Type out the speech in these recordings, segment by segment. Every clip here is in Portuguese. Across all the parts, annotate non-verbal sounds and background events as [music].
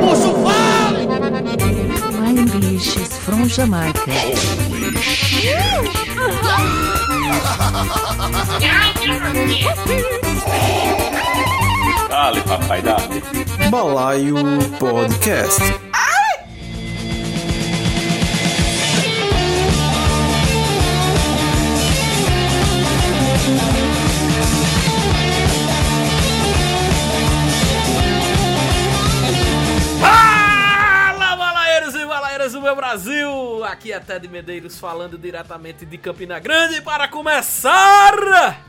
Puxa o fale! Flying Dishes from Jamaica. Dale, papai, dale. Balaio Podcast. Brasil! Aqui é Ted Medeiros falando diretamente de Campina Grande para começar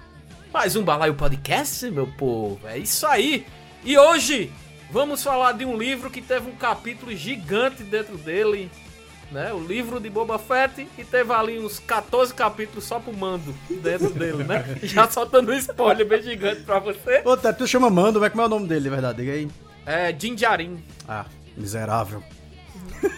mais um Balaio Podcast, meu povo. É isso aí! E hoje vamos falar de um livro que teve um capítulo gigante dentro dele, né? O livro de Boba Fett, que teve ali uns 14 capítulos só pro mando dentro dele, né? [laughs] Já soltando um spoiler bem gigante pra você. Ô, Tete, tu chama Mando, como é que é o nome dele, de verdade? Diga aí. É Jinjarin. Ah, miserável.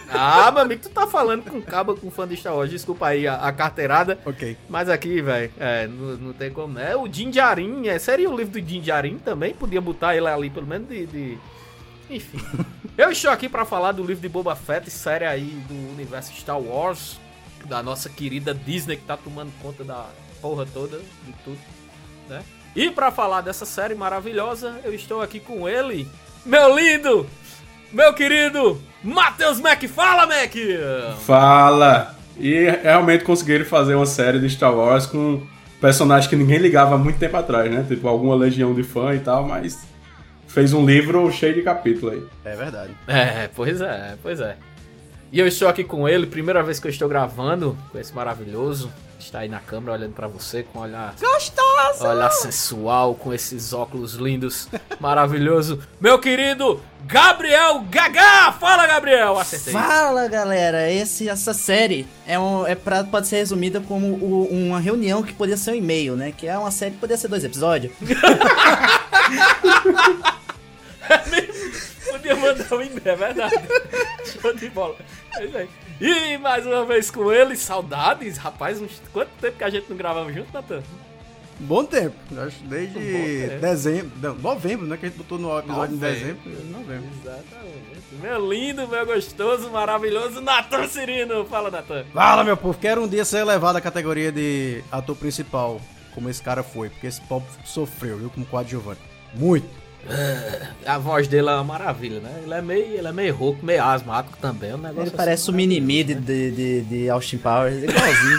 Ah, meu amigo, tu tá falando com cabo com fã de Star Wars. Desculpa aí a, a carteirada. Ok. Mas aqui, velho, é, não, não tem como. É o Jinjarin, é, seria o livro do Jinjarin também? Podia botar ele ali, pelo menos de. de- Enfim. [laughs] Eu estou aqui pra falar do livro de Boba Fett, série aí do universo Star Wars, da nossa querida Disney que tá tomando conta da porra toda, de tudo, né? E pra falar dessa série maravilhosa, eu estou aqui com ele, meu lindo, meu querido Matheus Mac. Fala, Mac! Fala! E realmente conseguiram fazer uma série de Star Wars com personagens que ninguém ligava há muito tempo atrás, né? Tipo, alguma legião de fã e tal, mas fez um livro cheio de capítulo aí. É verdade. É, pois é, pois é. E eu estou aqui com ele, primeira vez que eu estou gravando com esse maravilhoso. Está aí na câmera olhando pra você com um olhar Gostoso! olhar sensual, com esses óculos lindos, [laughs] maravilhoso. Meu querido Gabriel Gagá! Fala, Gabriel! Acertei. Fala galera, esse, essa série é, um, é pra, pode ser resumida como o- uma reunião que poderia ser um e-mail, né? Que é uma série que poderia ser dois episódios. [laughs] Podia mandar um e-mail, é verdade. Show de bola. É isso aí. E mais uma vez com ele, saudades, rapaz. uns- Quanto tempo que a gente não gravava junto, Natan? Bom tempo. Acho desde Um tempo. dezembro. Não, novembro, né? Que a gente botou no episódio Novembro. em dezembro. Novembro. Exatamente. Meu lindo, meu gostoso, maravilhoso Natan Cirino. Fala, Natan. Fala, meu povo. Quero um dia ser elevado à categoria de ator principal, como esse cara foi. Porque esse povo sofreu, viu? Como coadjuvante. Muito. A voz dele é uma maravilha, né? Ele é meio, ele é meio rouco, meio asmático também. É um negócio Ele assim. parece o mini-me de, de, de, de Austin Powers, igualzinho.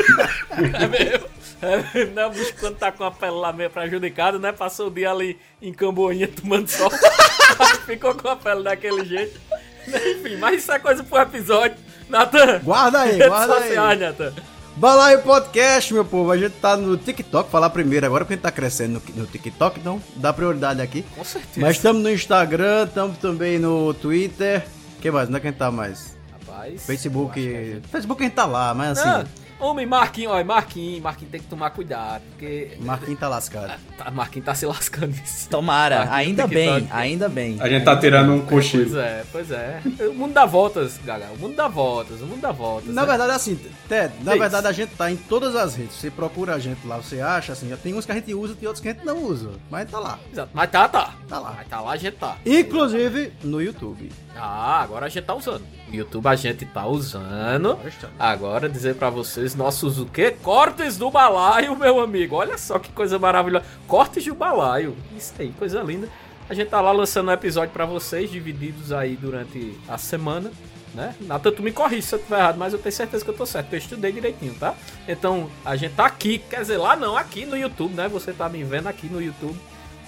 [laughs] É meio. É, né, o bicho quando tá com a pele lá meio prejudicada, né? Passou o dia ali em Camboinha tomando sol. [laughs] Ficou com a pele daquele jeito. Enfim, mas isso é coisa pro episódio. Natan, Guarda aí, redes [laughs] guarda aí. sociais, Natan. Balaio Podcast, meu povo. A gente tá no TikTok, falar primeiro agora, porque a gente tá crescendo no, no TikTok, então dá prioridade aqui. Com certeza. Mas estamos no Instagram, estamos também no Twitter. que mais? Onde é que a gente tá mais? Rapaz, Facebook. que a gente- Facebook a gente tá lá, mas assim, Não, homem, Marquinhos, ó, Marquinhos, Marquinhos tem que tomar cuidado, porque Marquinhos tá lascado. [laughs] tá, Marquinhos tá se lascando. Tomara, Ah, ainda bem, ainda bem. A gente tá tirando um Pois cochilo. é, pois é. O mundo dá voltas, Gaga. O mundo dá voltas, o mundo dá voltas. Na né? verdade, assim, Ted, na Diz. verdade a gente tá em todas as redes. Você procura a gente lá, você acha, assim, já tem uns que a gente usa, tem outros que a gente não usa. Mas tá lá. Exato. Mas tá, tá. Tá lá. Mas tá lá, a gente tá. Inclusive no YouTube. Ah, agora a gente tá usando. YouTube a gente tá usando. Agora dizer pra vocês nossos o quê? Cortes do balaio, meu amigo. Olha só que coisa maravilhosa. Cortes do balaio. Isso aí, coisa linda. A gente tá lá lançando um episódio pra vocês, divididos aí durante a semana, né? Natan, tu me corrige se eu tiver errado, mas eu tenho certeza que eu tô certo, eu estudei direitinho, tá? Então, a gente tá aqui, quer dizer, lá não, aqui no YouTube, né? Você tá me vendo aqui no YouTube,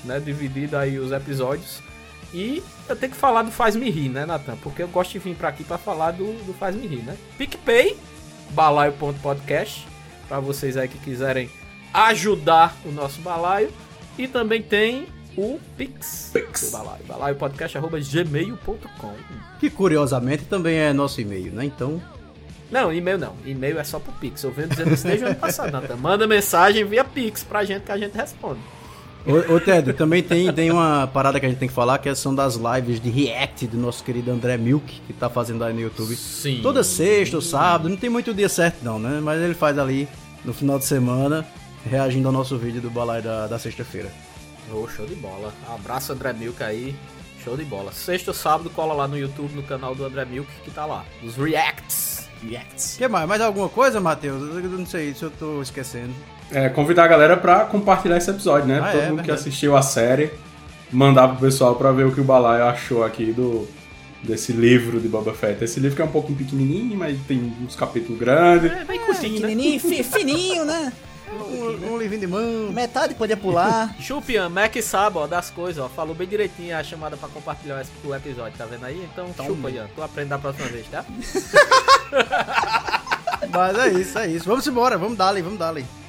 né? Dividido aí os episódios. E eu tenho que falar do Faz Me Rir, né, Natan? Porque eu gosto de vir pra aqui pra falar do, do Faz Me Rir, né? PicPay, balaio.podcast, pra vocês aí que quiserem ajudar o nosso balaio. E também tem o Pix, do balaio, balaiopodcast.gmail.com. Que curiosamente também é nosso e-mail, né? Então, Não, e-mail não. E-mail é só pro Pix. Eu venho dizendo isso desde o ano passado, Natan. Manda mensagem via Pix pra gente que a gente responde. Ô, ô Ted, também tem, tem uma parada que a gente tem que falar, que são das lives de react do nosso querido André Milk, que tá fazendo aí no YouTube. Sim. Toda sexta ou sábado, não tem muito dia certo não, né? Mas ele faz ali no final de semana, reagindo ao nosso vídeo do balai da, da sexta-feira. Ô, show de bola. Abraço, André Milka aí. Show de bola. Sexta ou sábado, cola lá no YouTube, no canal do André Milk, que tá lá. Os reacts. Reacts. que mais? Mais alguma coisa, Matheus? Eu não sei se eu tô esquecendo. É, convidar a galera pra compartilhar esse episódio, né? Ah, Todo é, mundo que assistiu a série, mandar pro pessoal pra ver o que o Balaio achou aqui do desse livro de Boba Fett. Esse livro que é um pouquinho pequenininho, mas tem uns capítulos grandes. É bem curtinho, né? Pequenininho, fi- fininho, né? [laughs] Um, um livrinho de mão. Metade podia pular. [laughs] Chupian, Mac sabe, ó, das coisas, ó. Falou bem direitinho a chamada pra compartilhar o episódio, tá vendo aí? Então, chupa, Ian. Tu aprende da próxima vez, tá? [laughs] Mas é isso, é isso. Vamos embora, vamos dar ali, vamos dar ali.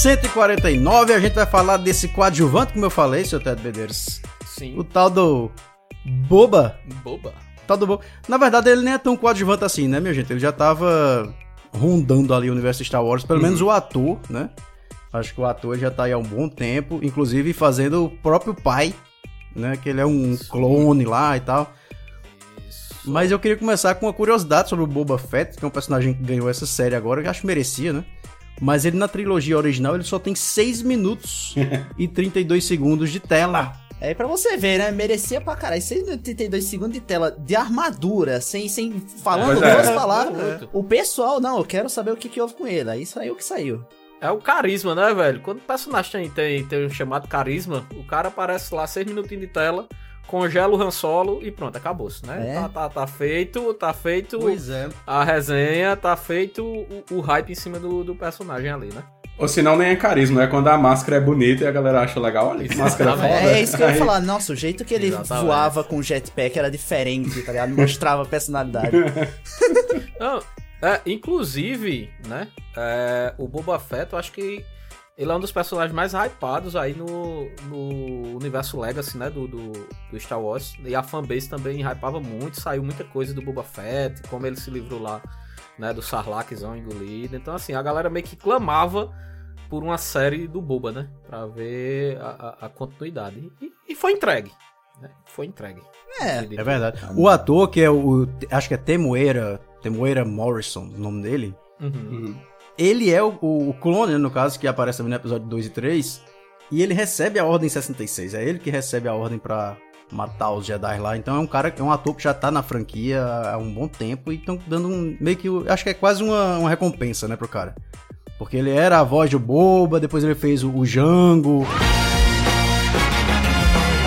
149, a gente vai falar desse coadjuvante, como eu falei, seu Ted Bedeiros. Sim. O tal do Boba. Boba. Tal do Boba. Na verdade, ele nem é tão coadjuvante assim, né, minha gente? Ele já tava rondando ali o universo Star Wars, pelo menos o ator, né? Acho que o ator já tá aí há um bom tempo, inclusive fazendo o próprio pai, né? Que ele é um clone lá e tal. Mas eu queria começar com uma curiosidade sobre o Boba Fett, que é um personagem que ganhou essa série agora, que eu acho que merecia, né? Mas ele na trilogia original ele só tem 6 minutos [laughs] e 32 segundos de tela. É pra você ver, né? Merecia pra caralho. 632 segundos de tela de armadura, sem, sem falando Pois é. duas palavras. Muito. O pessoal, não, eu quero saber o que, que houve com ele. Aí saiu o que saiu. É o carisma, né, velho? Quando o personagem tem, tem, tem um chamado carisma, o cara aparece lá, seis minutinhos de tela, congela o Han Solo e pronto, acabou-se, né? É. Tá, tá, tá feito, tá feito é. a resenha, tá feito o, o hype em cima do, do personagem ali, né? Ou senão nem é carisma, é quando a máscara é bonita e a galera acha legal. Olha que máscara foda. É, é isso que eu ia falar. Nossa, o jeito que ele Exatamente. voava com o jetpack era diferente, tá ligado? Mostrava a personalidade. [laughs] Não, é, inclusive, né? é, o Boba Fett, eu acho que ele é um dos personagens mais hypados aí no, no universo Legacy, né? Do, do, do Star Wars. E a fanbase também hypava muito, saiu muita coisa do Boba Fett, como ele se livrou lá, né? Do Sarlaczão engolido. Então, assim, a galera meio que clamava por uma série do Boba, né? Pra ver a, a- a continuidade. E, e foi entregue. Né? Foi entregue. É, É verdade. O ator que é o. Acho que é Temuera. Temuera Morrison, o nome dele. Uhum. Uhum. Ele é o, o clone, né, no caso, que aparece no episódio 2 e 3. E ele recebe a Ordem 66. É ele que recebe a ordem pra matar os Jedi lá. Então é um cara, é um ator que já tá na franquia há um bom tempo. E estão dando um. Meio que. Acho que é quase uma, uma recompensa, né, pro cara. Porque ele era a voz do Boba, depois ele fez o, o Jango.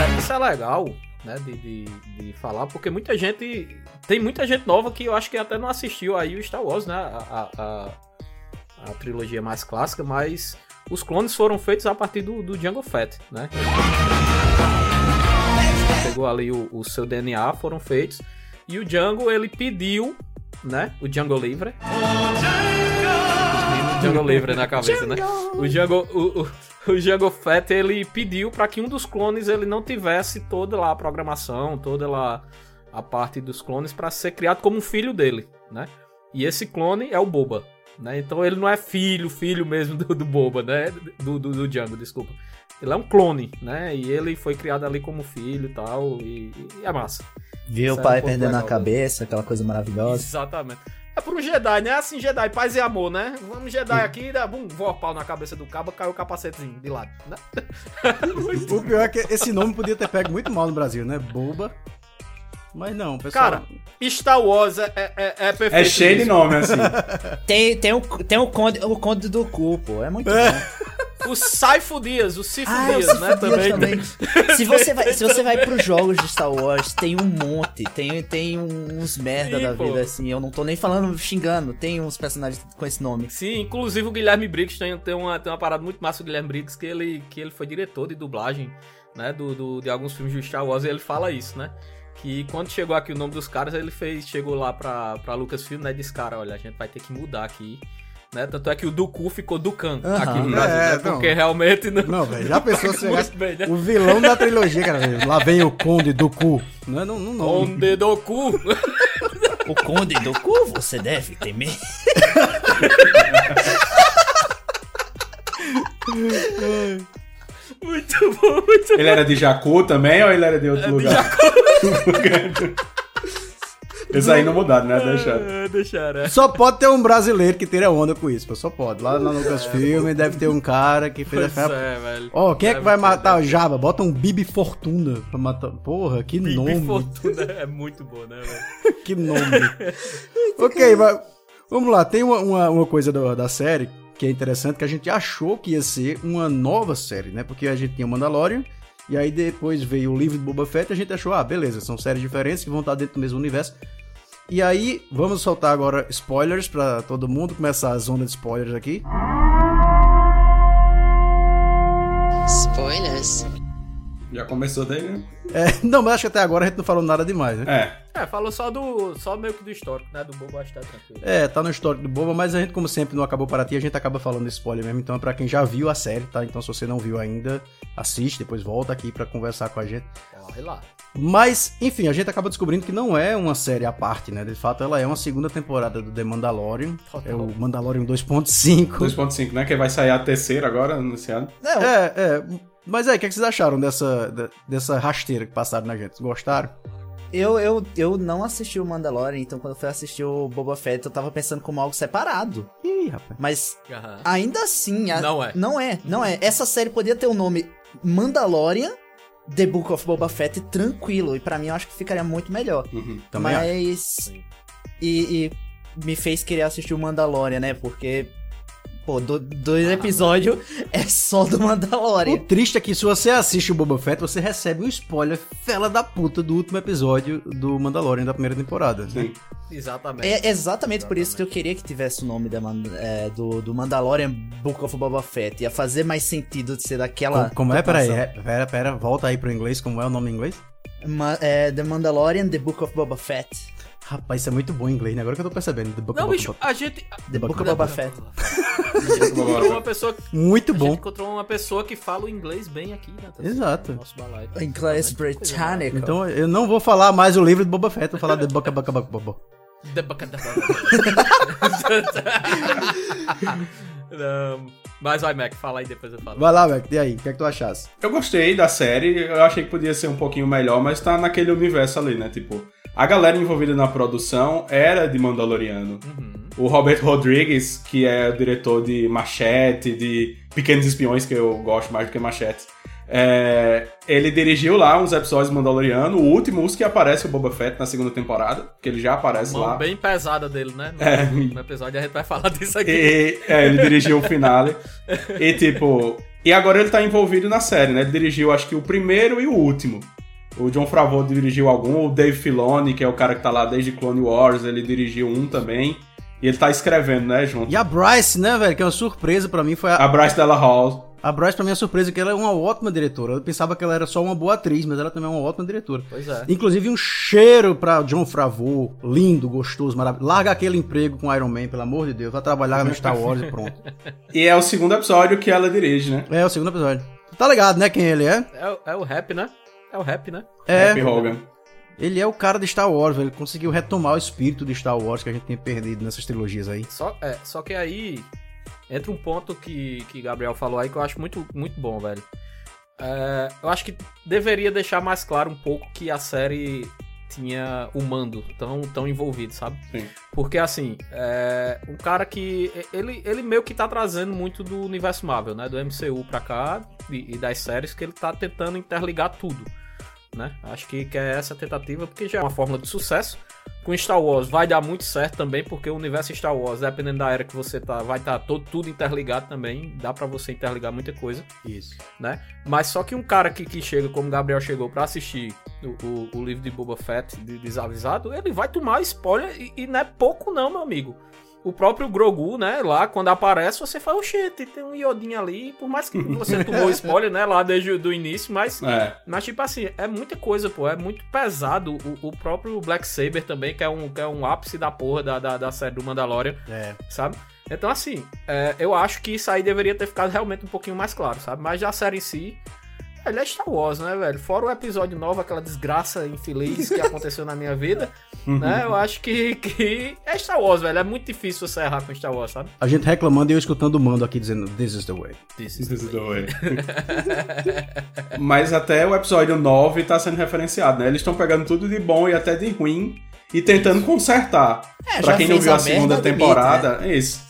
É, isso é legal, né, de, de, de falar, porque muita gente. Tem muita gente nova que eu acho que até não assistiu aí o Star Wars, né? A, a, a, a trilogia mais clássica, mas os clones foram feitos a partir do, do Django Fett, né? Pegou ali o, o seu DNA, foram feitos. E o Django, ele pediu, né? O Django Livre. O Django Livre na cabeça, né? O Django, o, o, o Django Fett, ele pediu para que um dos clones ele não tivesse toda lá a programação, toda lá a parte dos clones para ser criado como um filho dele, né? E esse clone é o Boba, né? Então ele não é filho, filho mesmo do, do Boba, né? Do, do, do Django, desculpa. Ele é um clone, né? E ele foi criado ali como filho e tal, e, e é massa. Viu Isso o é um pai ponto perdendo a legal, cabeça, aquela coisa maravilhosa. Exatamente. É pro Jedi, né? Assim, Jedi, paz e amor, né? Vamos Jedi aqui, dá bum, voa pau na cabeça do cabo, caiu o capacetezinho de lado, né? [laughs] O pior é que esse nome podia ter pego muito mal no Brasil, né? Boba. Mas não, pessoal. Cara, Star Wars é, é, é, é perfeito. É cheio de nome, assim. [laughs] Tem, tem, o, tem o, conde, o Conde do Cu, pô. É muito bom. [laughs] O Saifo Dias, o Sifo Ah, eu Dias, né? Também. também. [laughs] Se você, vai, se você vai pros jogos de Star Wars, tem um monte. Tem, tem uns merda Sim, da pô. vida, assim. Eu não tô nem falando xingando. Tem uns personagens com esse nome. Sim, inclusive o Guilherme Briggs tem, tem, uma, tem uma parada muito massa do Guilherme Briggs, que ele, que ele foi diretor de dublagem, né? Do, do- de alguns filmes de Star Wars, e ele fala isso, né? Que quando chegou aqui o nome dos caras, ele fez, chegou lá pra, pra Lucasfilm, né? Disse, cara, olha, a gente vai ter que mudar aqui. Né? Tanto é que o Dooku ficou Dukan Aham. aqui no Brasil, É, né? não. Porque realmente não. Não, velho, já pensou [laughs] se Muito chegasse bem, né? o vilão da trilogia, cara. velho. Lá vem o Conde do Cu. Não é não, não, não. Onde Doku? [laughs] O Conde do Cu você deve temer. [laughs] Muito bom, muito Ele era de Jacu também ou ele era de outro lugar? Esse aí não mudaram, né? Deixaram. bom. Deixaram. Só pode ter um brasileiro que tira onda com isso, pô. Só pode. Lá na Lucasfilm deve ter um cara que fez Pois a fé. é, velho. Ó, quem é que vai matar o Jabba? Bota um Bibi Fortuna pra matar. Porra, que ter. nome. Bibi Fortuna é muito bom, né, velho? [laughs] que nome. ok, mas vamos lá. Tem uma, uma, uma coisa do- da série que é interessante, que a gente achou que ia ser uma nova série, né? Porque a gente tinha Mandalorian, e aí depois veio o livro do Boba Fett e a gente achou, ah, beleza, são séries diferentes que vão estar dentro do mesmo universo. E aí, vamos soltar agora spoilers pra todo mundo, começar a zona de spoilers aqui. Spoilers. Já começou daí, né? É, [laughs] não, mas acho que até agora a gente não falou nada demais, né? É. É, falou só do. Só meio que do histórico, né? Do Bobo acho que tá tranquilo. É, tá no histórico do Boba, mas a gente, como sempre, não acabou para ti, a gente acaba falando spoiler mesmo. Então é pra quem já viu a série, tá? Então se você não viu ainda, assiste, depois volta aqui pra conversar com a gente. Corre lá. Mas, enfim, a gente acaba descobrindo que não é uma série à parte, né? De fato, ela é uma segunda temporada do The Mandalorian. Total. É o Mandalorian 2.5. 2.5, né? Que vai sair a terceira agora, anunciado. Não, É, é. Mas aí, o que, é que vocês acharam dessa, dessa rasteira que passaram na gente? Gostaram? eu, eu, eu não assisti o Mandalorian, então quando eu fui assistir o Boba Fett, eu tava pensando como algo separado. Ih, rapaz. Mas Aham. ainda assim. a- Não é. Não é, não é. Essa série podia ter o nome Mandalorian, The Book of Boba Fett, tranquilo. E pra mim eu acho que ficaria muito melhor. Uhum. Mas. E, e me fez querer assistir o Mandalorian, né? Porque. Pô, do- dois episódios é só do O Mandalorian. triste é que se você assiste o Boba Fett, você recebe um spoiler fela da puta do último episódio do Mandalorian da primeira temporada. né? Sim. Exatamente. É exatamente por isso que eu queria que tivesse o nome da é, do, do Mandalorian Book of Boba Fett. Ia fazer mais sentido de ser daquela. Como, como é? Peraí, é, pera, pera, volta aí pro inglês, como é o nome em inglês? Ma- é, The Mandalorian, The Book of Boba Fett. Rapaz, isso é muito bom em inglês, né? Agora que eu tô percebendo. The Book Não, of bicho, Boba- a gente. The Book of Boba Fett. encontrou uma pessoa. Muito A gente bom. encontrou uma pessoa que fala o inglês bem aqui, né? Exato. Nosso balaio. Inglês Coisa Britannic. Então eu não vou falar mais o livro do Boba Fett, vou falar The Book of Boba Boba. The Bucket [laughs] Não, Mas vai, Mac, fala aí, depois eu falo. Vai lá, Mac, e aí? O que é que tu achasse? Eu gostei da série, eu achei que podia ser um pouquinho melhor, mas tá naquele universo ali, né? Tipo, a galera envolvida na produção era de Mandaloriano. O Robert Rodrigues, que é o diretor de Machete, de Pequenos Espiões, que eu gosto mais do que Machete, é, ele dirigiu lá uns episódios de Mandaloriano, o último, os que aparece o Boba Fett na segunda temporada, que ele já aparece Mão lá. bem pesada dele, né? No, É. no episódio a gente vai falar disso aqui. E, é, ele dirigiu o finale. e tipo. E agora ele tá envolvido na série, né? Ele dirigiu acho que o primeiro e o último. O John Favreau dirigiu algum, o Dave Filoni, que é o cara que tá lá desde Clone Wars, ele dirigiu um também. E ele tá escrevendo, né, junto. E a Bryce, né, velho? Que é uma surpresa pra mim foi a, A Bryce Della Hall. a Bryce pra mim é uma surpresa que ela é uma ótima diretora. Eu pensava que ela era só uma boa atriz, mas ela também é uma ótima diretora. Pois é. Inclusive um cheiro pra John Favreau, lindo, gostoso, maravilhoso. Larga aquele emprego com Iron Man, pelo amor de Deus, vai trabalhar no Star Wars e pronto. [laughs] E é o segundo episódio que ela dirige, né? É o segundo episódio. Tá ligado, né, quem ele é? É, o- é o rap, né? É o rap, né? É, Happy Hogan. ele é o cara de Star Wars. Ele conseguiu retomar o espírito de Star Wars que a gente tinha perdido nessas trilogias aí. Só, é, só que aí entra um ponto que, que Gabriel falou aí que eu acho muito, muito bom, velho. É, eu acho que deveria deixar mais claro um pouco que a série tinha o mando tão, tão envolvido, sabe? Sim. Porque assim, é um cara que. Ele, ele meio que tá trazendo muito do universo Marvel, né? Do MCU pra cá e, e das séries que ele tá tentando interligar tudo. Né? Acho que, que é essa a tentativa, porque já é uma fórmula de sucesso. Com Star Wars vai dar muito certo também, porque o universo Star Wars, dependendo da era que você tá, vai estar tá todo, tudo interligado também. Dá pra você interligar muita coisa Isso. né? Mas só que um cara que, que chega, como o Gabriel chegou pra assistir o, o, o livro de Boba Fett de desavisado, ele vai tomar spoiler e, e não é pouco não, meu amigo. O próprio Grogu, né, lá quando aparece, você fala, oxente, tem um iodinho ali, por mais que você [laughs] tomou spoiler, né, lá desde o do início, mas É. mas, tipo assim, é muita coisa, pô. É muito pesado. O, o próprio Black Saber também, que é um, que é um ápice da porra da, da, da série do Mandalorian, É. sabe? Então, assim, é, eu acho que isso aí deveria ter ficado realmente um pouquinho mais claro, sabe? Mas já a série em si, Velho, é Star Wars, né, velho? Fora o episódio novo, aquela desgraça infeliz que aconteceu na minha vida, né? Eu acho que, que é Star Wars, velho. É muito difícil você errar com Star Wars, sabe? A gente reclamando e eu escutando o mando aqui dizendo This is the way. This is This is the way. [laughs] Mas até o episódio 9 tá sendo referenciado, né? Eles estão pegando tudo de bom e até de ruim e tentando consertar. É, pra quem não viu a a segunda temporada, é isso.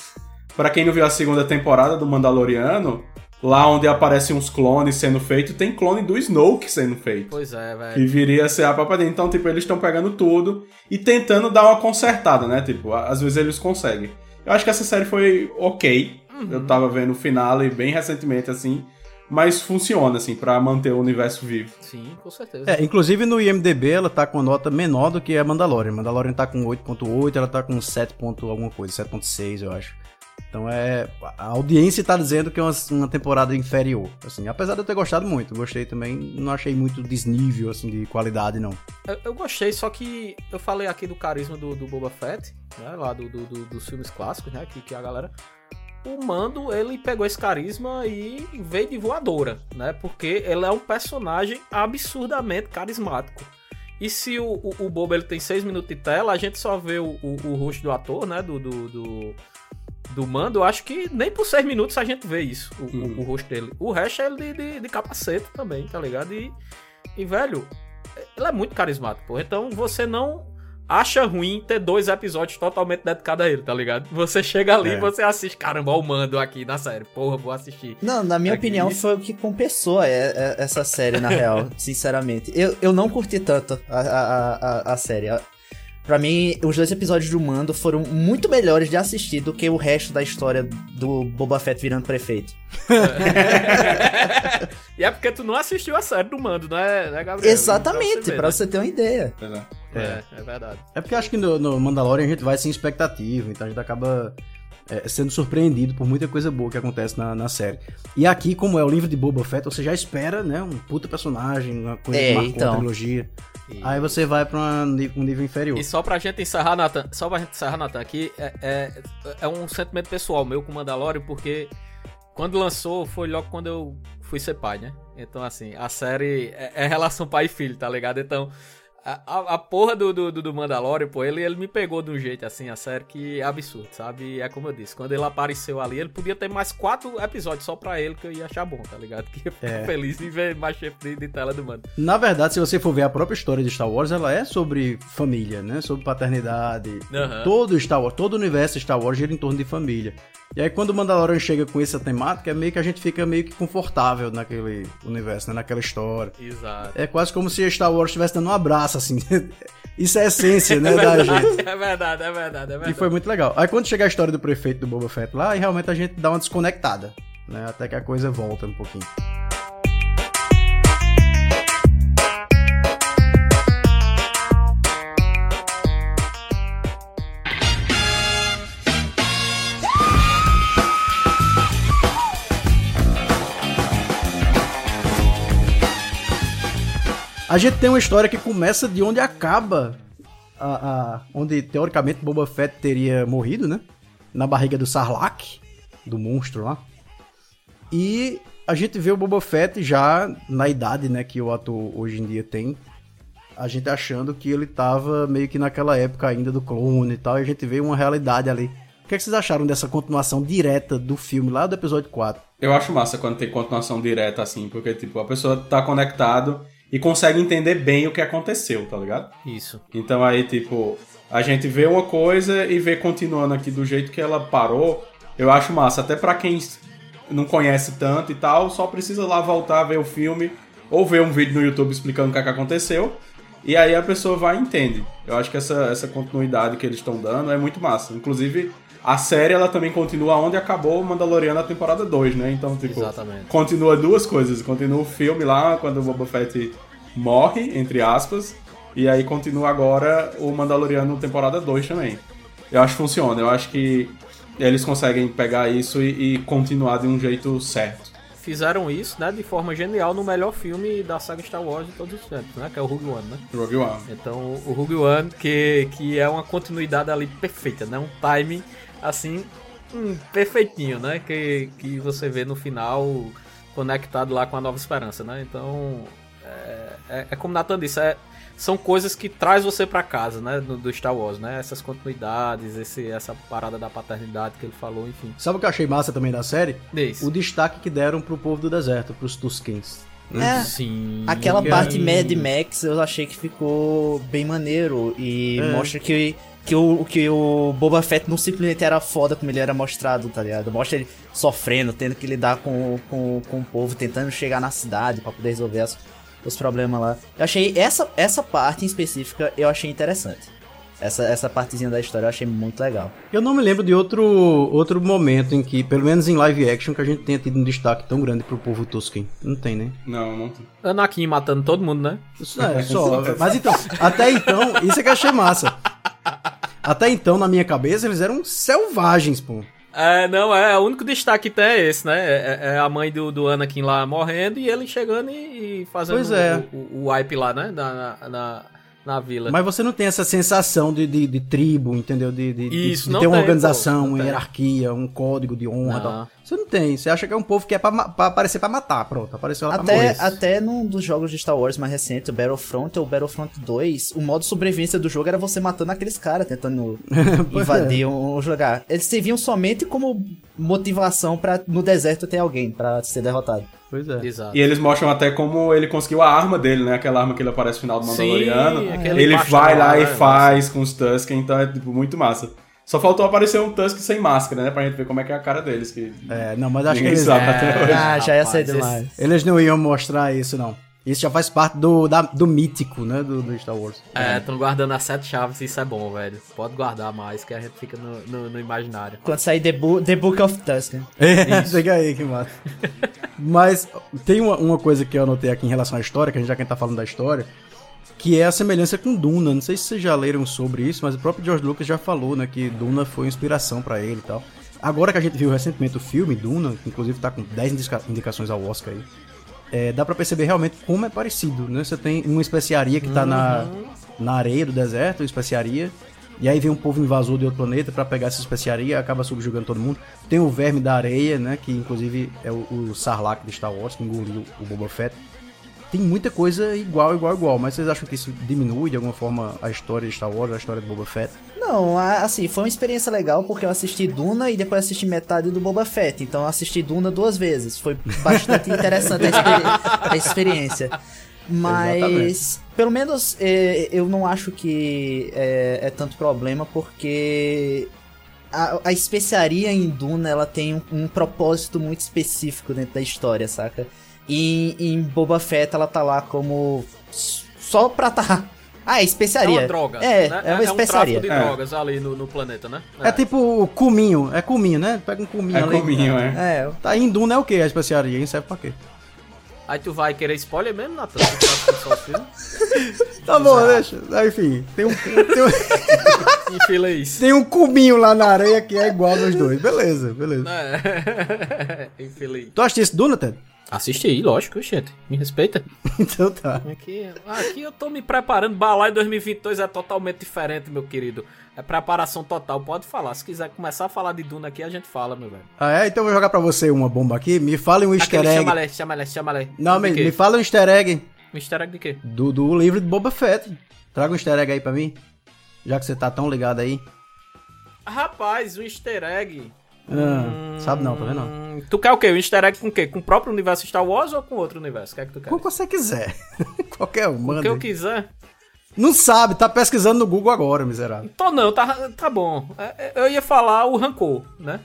Pra quem não viu a segunda temporada do Mandaloriano, lá onde aparecem uns clones sendo feitos, tem clone do Snoke sendo feito. Pois é, velho. Que viria a ser a Palpatine. Então, tipo, eles estão pegando tudo e tentando dar uma consertada, né? Tipo, às vezes eles conseguem. Eu acho que essa série foi ok. Eu tava vendo o finale bem recentemente, assim. Mas funciona, assim, pra manter o universo vivo. Sim, com certeza. É, inclusive no IMDB ela tá com uma nota menor do que a Mandalorian. Mandalorian tá com 8.8, ela tá com 7. ponto alguma coisa, 7.6 eu acho. Então é. A audiência tá dizendo que é uma, uma temporada inferior. Assim, apesar de eu ter gostado muito, gostei também. Não achei muito desnível, assim, de qualidade, não. Eu, eu gostei, só que eu falei aqui do carisma do, do Boba Fett, né? Lá do, do- do- dos filmes clássicos, né? Que, que a galera. O Mando, ele pegou esse carisma e veio de voadora, né? Porque ele é um personagem absurdamente carismático. E se o, o, o Boba ele tem seis minutos de tela, a gente só vê o, o, o rosto do ator, né? Do, do, do, do Mando. Eu acho que nem por seis minutos a gente vê isso, o, o- Uhum. o rosto dele. O resto é ele de, de, de capacete também, tá ligado? E, e, velho, ele é muito carismático, pô. Então você não acha ruim ter dois episódios totalmente dedicados a ele, tá ligado? Você chega ali É. e você assiste, caramba, o mando aqui na série. Porra, vou assistir. Não, na minha Aqui. opinião, foi o que compensou é- é- essa série, na real, [laughs] sinceramente. Eu, eu não curti tanto a, a, a, a série. A- Pra mim, os dois episódios do Mando foram muito melhores de assistir do que o resto da história do Boba Fett virando prefeito. [laughs] e é porque tu não assistiu a série do mando, né, né Gabriel? Exatamente, ver, pra né? você ter uma ideia. É. É, é verdade. É porque acho que no, no Mandalorian a gente vai sem expectativa, então a gente acaba é, sendo surpreendido por muita coisa boa que acontece na, na série. E aqui, como é o livro de Boba Fett, você já espera, né, um puta personagem, uma coisa É, que marcou então. a trilogia. E- Aí você vai pra uma um nível inferior. E só pra gente encerrar, Nathan, só pra gente encerrar, Nathan, aqui, é, é, é um sentimento pessoal meu com o Mandalorian, porque quando lançou foi logo quando eu fui ser pai, né? Então, assim, a série é, é relação pai e filho, tá ligado? Então, a, a- porra do, do, do Mandalorian, pô, ele, ele me pegou de um jeito, assim, a série que é absurdo, sabe? É como eu disse, quando ele apareceu ali, ele podia ter mais quatro episódios só pra ele que eu ia achar bom, tá ligado? [laughs] Que eu fico É. feliz em ver mais chefe de, tela do mano. Na verdade, se você for ver a própria história de Star Wars, ela é sobre família, né? Sobre paternidade. Aham. Todo Star Wars, todo o universo Star Wars gira em torno de família. E aí quando o Mandalorian chega com essa temática, é meio que a gente fica meio que confortável naquele universo, né? Naquela história. Exato. É quase como se Star Wars estivesse dando um abraço, assim. [laughs] Isso é a essência, né, [laughs] É da gente. verdade, é verdade, é verdade, é verdade. E foi muito legal. Aí quando chega a história do prefeito do Boba Fett lá, aí realmente a gente dá uma desconectada, né? Até que a coisa volta um pouquinho. A gente tem uma história que começa de onde acaba a, a- onde teoricamente Boba Fett teria morrido, né? Na barriga do Sarlacc, do monstro lá. E a gente vê o Boba Fett já na idade, né, que o ator hoje em dia tem. A gente achando que ele tava meio que naquela época ainda do clone e tal, e a gente vê uma realidade ali. O que, é que vocês acharam dessa continuação direta do filme lá do episódio 4? Eu acho massa quando tem continuação direta assim, porque tipo, a pessoa tá conectado e consegue entender bem o que aconteceu, tá ligado? Isso. Então aí, tipo, a gente vê uma coisa e vê continuando aqui do jeito que ela parou. Eu acho massa. Até pra quem não conhece tanto e tal, só precisa lá voltar, ver o filme ou ver um vídeo no YouTube explicando o que, é que aconteceu. E aí a pessoa vai e entende. Eu acho que essa, essa continuidade que eles estão dando é muito massa. Inclusive, a série ela também continua onde acabou o Mandaloriano na temporada 2, né? Então, tipo, Exatamente. continua duas coisas. Continua o filme lá, quando o Boba Fett morre, entre aspas. E aí continua agora o Mandaloriano temporada 2 também. Eu acho que funciona. Eu acho que eles conseguem pegar isso e, e continuar de um jeito certo. Fizeram isso, né, de forma genial no melhor filme da saga Star Wars de todos os tempos, né, que é o Rogue One, né? Rogue One. Então, o Rogue One, que, que é uma continuidade ali perfeita, né? Um timing, assim, hum, perfeitinho, né? Que, que você vê no final conectado lá com a Nova Esperança, né? Então, é, é, é como o Nathan disse, é, são coisas que traz você pra casa, né? Do, do Star Wars, né? Essas continuidades, esse, essa parada da paternidade que ele falou, enfim. Sabe o que eu achei massa também da série? Isso. O destaque que deram pro povo do deserto, pros Tuskens. É, Sim. Aquela Que parte aí- Mad Max eu achei que ficou bem maneiro e É. mostra que, que, o, que o Boba Fett não simplesmente era foda como ele era mostrado, tá ligado? Mostra ele sofrendo, tendo que lidar com, com, com o povo, tentando chegar na cidade pra poder resolver as- os problemas lá. Eu achei essa, essa parte em específica eu achei interessante. Essa, essa partezinha da história eu achei muito legal. Eu não me lembro de outro, outro momento em que, pelo menos em live action, que a gente tenha tido um destaque tão grande pro povo Tusken. Não tem, né? Não, não tem. Anakin matando todo mundo, né? Isso é, só. Mas então, até então, isso é que eu achei massa. Até então, na minha cabeça, eles eram selvagens, pô. É, não, é, o único destaque que tem é esse, né? É, é a mãe do, do Anakin lá morrendo e ele chegando e, e fazendo Pois é. o, o, o wipe lá, né? Na, na, na, vila. Mas você não tem essa sensação de, de, de tribo, entendeu? De, de, de- Isso, de não ter uma tem, organização, pô, uma hierarquia, um código de honra. Você não tem. Você acha que é um povo que é pra, pra aparecer pra matar. Pronto, apareceu lá pra Até, morrer. até num dos jogos de Star Wars mais recentes, o Battlefront ou Battlefront 2, o modo sobrevivência do jogo era você matando aqueles caras, tentando [laughs] Pois invadir um, um lugar. Eles serviam somente como motivação pra no deserto ter alguém pra ser derrotado. Pois é. Exato. E eles mostram até como ele conseguiu a arma dele, né? Aquela arma que ele aparece no final do Sim, Mandaloriano. aquele ele vai lá lá, e né? faz com os Tusken, então é tipo, muito massa. Só faltou aparecer um Tusk sem máscara, né? Pra gente ver como é que é a cara deles. Que... É, não, mas acho que eles, sabe até hoje. Ah, já ia ser esse- demais. eles não iam mostrar isso, não. Isso já faz parte do, da- do mítico, né? Do, do Star Wars. É, estão guardando as sete chaves, isso é bom, velho. Pode guardar mais, que a gente fica no, no, no imaginário. Quando sair The, Bo The Book of Tusk. É, [laughs] chega aí, que massa. [laughs] Mas tem uma, uma coisa que eu anotei aqui em relação à história, que a gente já quem tá falando da história, que é a semelhança com Duna. Não sei se vocês já leram sobre isso, mas o próprio George Lucas já falou, né, que Duna foi inspiração pra ele e tal. Agora que a gente viu recentemente o filme Duna, que inclusive tá com 10 indica- indicações ao Oscar aí, é, dá pra perceber realmente como é parecido, né? Você tem uma especiaria que tá na, na areia do deserto, uma especiaria, e aí vem um povo invasor de outro planeta pra pegar essa especiaria, acaba subjugando todo mundo. Tem o verme da areia, né? Que inclusive é o, o Sarlacc de Star Wars, que engoliu o Boba Fett. Tem muita coisa igual, igual, igual. Mas vocês acham que isso diminui de alguma forma a história de Star Wars, a história do Boba Fett? Não, assim, foi uma experiência legal porque eu assisti Duna e depois assisti metade do Boba Fett. Então eu assisti Duna duas vezes. Foi bastante interessante a, experi- a experiência. Mas, Exatamente. pelo menos, é, eu não acho que é, é tanto problema porque a, a especiaria em Duna ela tem um, um propósito muito específico dentro da história, saca? E em Boba Fett ela tá lá como só pra tá. [laughs] Ah, é É especiaria. uma droga. É, né? é uma um especiaria. tráfico de É. drogas ali no, no planeta, né? É, tipo o cuminho, é cuminho, né? Pega um cuminho É ali. cominho, é. É, Tá em Duna é o que a especiaria, hein? Serve pra quê? Aí tu vai querer spoiler mesmo, Nathan? Tu [laughs] tá bom, deixa. Enfim, tem um, tem, um, [laughs] Infeliz. tem um cubinho lá na areia que é igual nos dois. Beleza, beleza. É. Infeliz. Tu assististe Duna, Ted? Assisti, lógico, gente. Me respeita. [laughs] Então tá. Aqui, aqui eu tô me preparando. Balaio 2022 é totalmente diferente, meu querido. É preparação total. Pode falar. Se quiser começar a falar de Duna aqui, a gente fala, meu velho. Ah, é? Então eu vou jogar pra você uma bomba aqui. Me fale um easter egg. chama-lhe, chama-lhe, chama-lhe. Não, me, me fala um easter egg Um easter egg de quê? do, do livro de Boba Fett. Traga um easter egg aí pra mim. Já que você tá tão ligado aí. Rapaz, um easter egg. Ah, sabe não, tá vendo? não? Hum, tu quer o quê? Um easter egg com o quê? Com o próprio universo Star Wars ou com outro universo? O que é que tu quer? Como você quiser. [laughs] Qualquer um, O manda. que eu quiser. Não sabe, tá pesquisando no Google agora, miserável. Tô não, tá, tá bom. É, é, Eu ia falar o Rancor, né?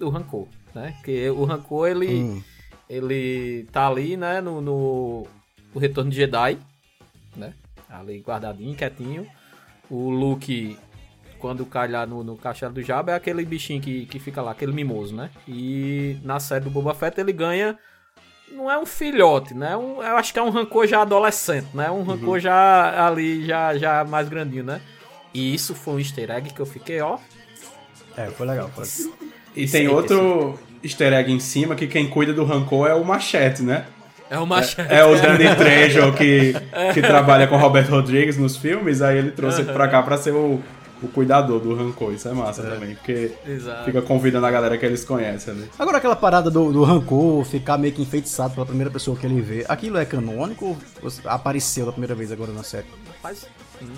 O Rancor, né? Que o Rancor, ele, Hum. ele tá ali, né? No, no, no Retorno de Jedi, né? Ali guardadinho, quietinho. O Luke, quando cai lá no, no castelo do Jabba, é aquele bichinho que, que fica lá, aquele mimoso, né? E na série do Boba Fett ele ganha... Não é um filhote, né? Um, eu acho que é um rancor já adolescente, né? Um rancor já ali, já, já mais grandinho, né? E isso foi um easter egg que eu fiquei, ó. É, foi legal. Foi. E tem outro easter egg em cima que quem cuida do rancor é o Machete, né? É uma É o Danny [laughs] Trejo que, que trabalha com Robert Rodrigues nos filmes, aí ele trouxe ele pra cá pra ser o, o cuidador do rancor. Isso é massa também, porque Exato. fica convidando a galera que eles conhecem ali. Agora aquela parada do, do rancor ficar meio que enfeitiçado pela primeira pessoa que ele vê, aquilo é canônico ou apareceu da primeira vez agora na série? Mas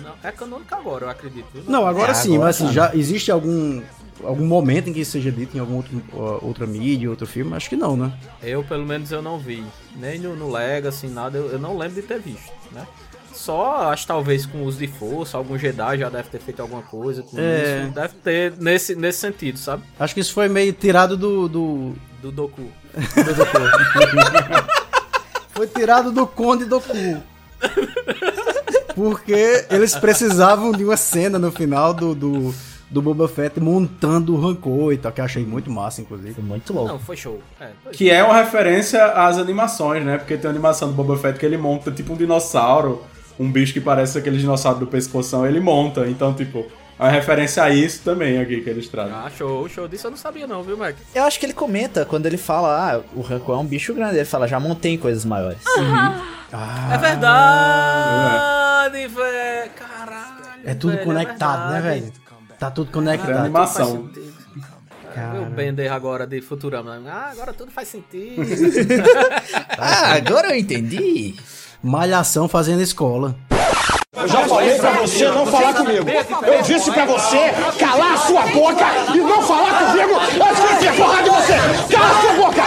não, é canônico agora, eu acredito. viu? Não, agora É, sim, agora mas assim, tá. já existe algum algum momento em que isso seja dito em algum outro, ó, outra mídia, outro filme? Acho que não, né? Eu, pelo menos, eu não vi. Nem no, no Legacy, nada, eu, eu não lembro de ter visto, né? Só, acho talvez com uso de força, algum Jedi já deve ter feito alguma coisa com É. isso. Deve ter nesse, nesse sentido, sabe? Acho que isso foi meio tirado do, do Do Doku. [laughs] foi tirado do Conde do Cu. Porque eles precisavam de uma cena no final do, do, do Boba Fett montando o rancor e tal, que eu achei muito massa, inclusive. Foi muito louco. Não, foi show. É, foi Que é uma referência às animações, né? Porque tem a animação do Boba Fett que ele monta tipo um dinossauro, um bicho que parece aquele dinossauro do pescoção, ele monta. Então, tipo, é uma referência a isso também aqui que eles trazem. Ah, show, show. Disso eu não sabia não, viu, Mac? Eu acho que ele comenta quando ele fala, ah, o Rancor é um bicho grande. Ele fala, já montei coisas maiores. é verdade, velho. Caralho. É tudo velho, conectado, né, verdade. velho? Tá tudo É conectado. animação. Faz sentido. Viu o Bender agora de Futurama? Ah, agora tudo faz sentido. [laughs] ah, agora eu entendi. Malhação fazendo escola. Eu já falei pra você não falar comigo. Eu disse pra você calar a sua boca e não falar comigo antes que eu enfie a porrada em você. Cala a sua boca!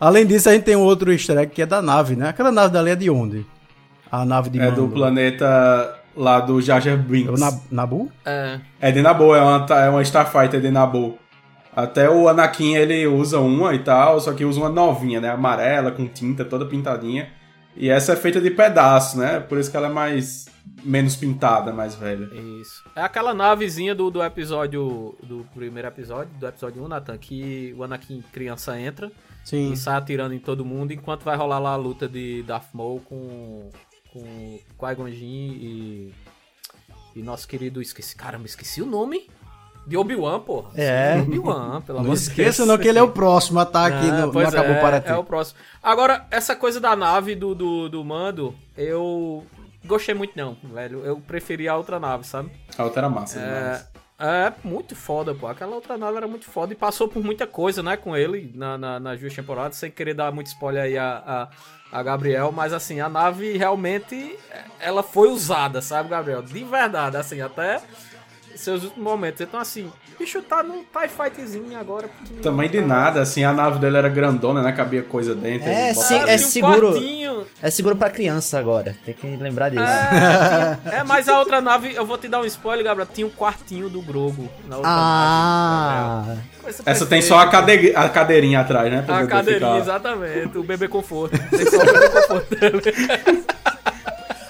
Além disso, a gente tem um outro easter egg que é da nave, né? Aquela nave dali é de onde? A nave de É do planeta lá do Jar Jar É o Binks. Nab- Nabu? é. É de Naboo, é uma, é uma Starfighter de Naboo. Até o Anakin ele usa uma e tal, só que usa uma novinha, né? Amarela, com tinta, toda pintadinha. E essa é feita de pedaço, né? Por isso que ela é mais. menos pintada, mais velha. Isso. É aquela navezinha do, do episódio. Do primeiro episódio, do episódio 1, Nathan, que o Anakin criança entra Sim. e sai atirando em todo mundo, enquanto vai rolar lá a luta de Darth Maul com. Com Qui-Gon e. E nosso querido. Esqueci. Caramba, esqueci o nome. De Obi-Wan, porra. É. Obi-Wan, pelo Não amor de esqueça Deus. não que ele é o próximo a estar aqui Ah, no, no Acabou é, para Ti. É o próximo. Agora, essa coisa da nave do, do, do mando, eu gostei muito não, velho. Eu preferi a outra nave, sabe? A outra era massa É, demais. É muito foda, pô. Aquela outra nave era muito foda e passou por muita coisa, né, com ele na, na, nas duas temporadas, sem querer dar muito spoiler aí a, a, a Gabriel, mas assim, a nave realmente, ela foi usada, sabe, Gabriel? De verdade, assim, até seus últimos momentos. Então, assim, o bicho tá num TIE Fightzinho agora. Também de tá? nada, assim, a nave dele era grandona, né? Cabia coisa dentro. É, sim, é um seguro. quartinho. É seguro pra criança agora. Tem que lembrar disso. É, tinha- [laughs] é, mas a outra nave, eu vou te dar um spoiler, Gabriel. Tinha um quartinho do Grogo na outra Ah, nave. Essa tem só a, cade... a cadeirinha atrás, né? pra A cadeirinha, ficar- exatamente. O bebê conforto. Tem só o bebê conforto dele. [laughs]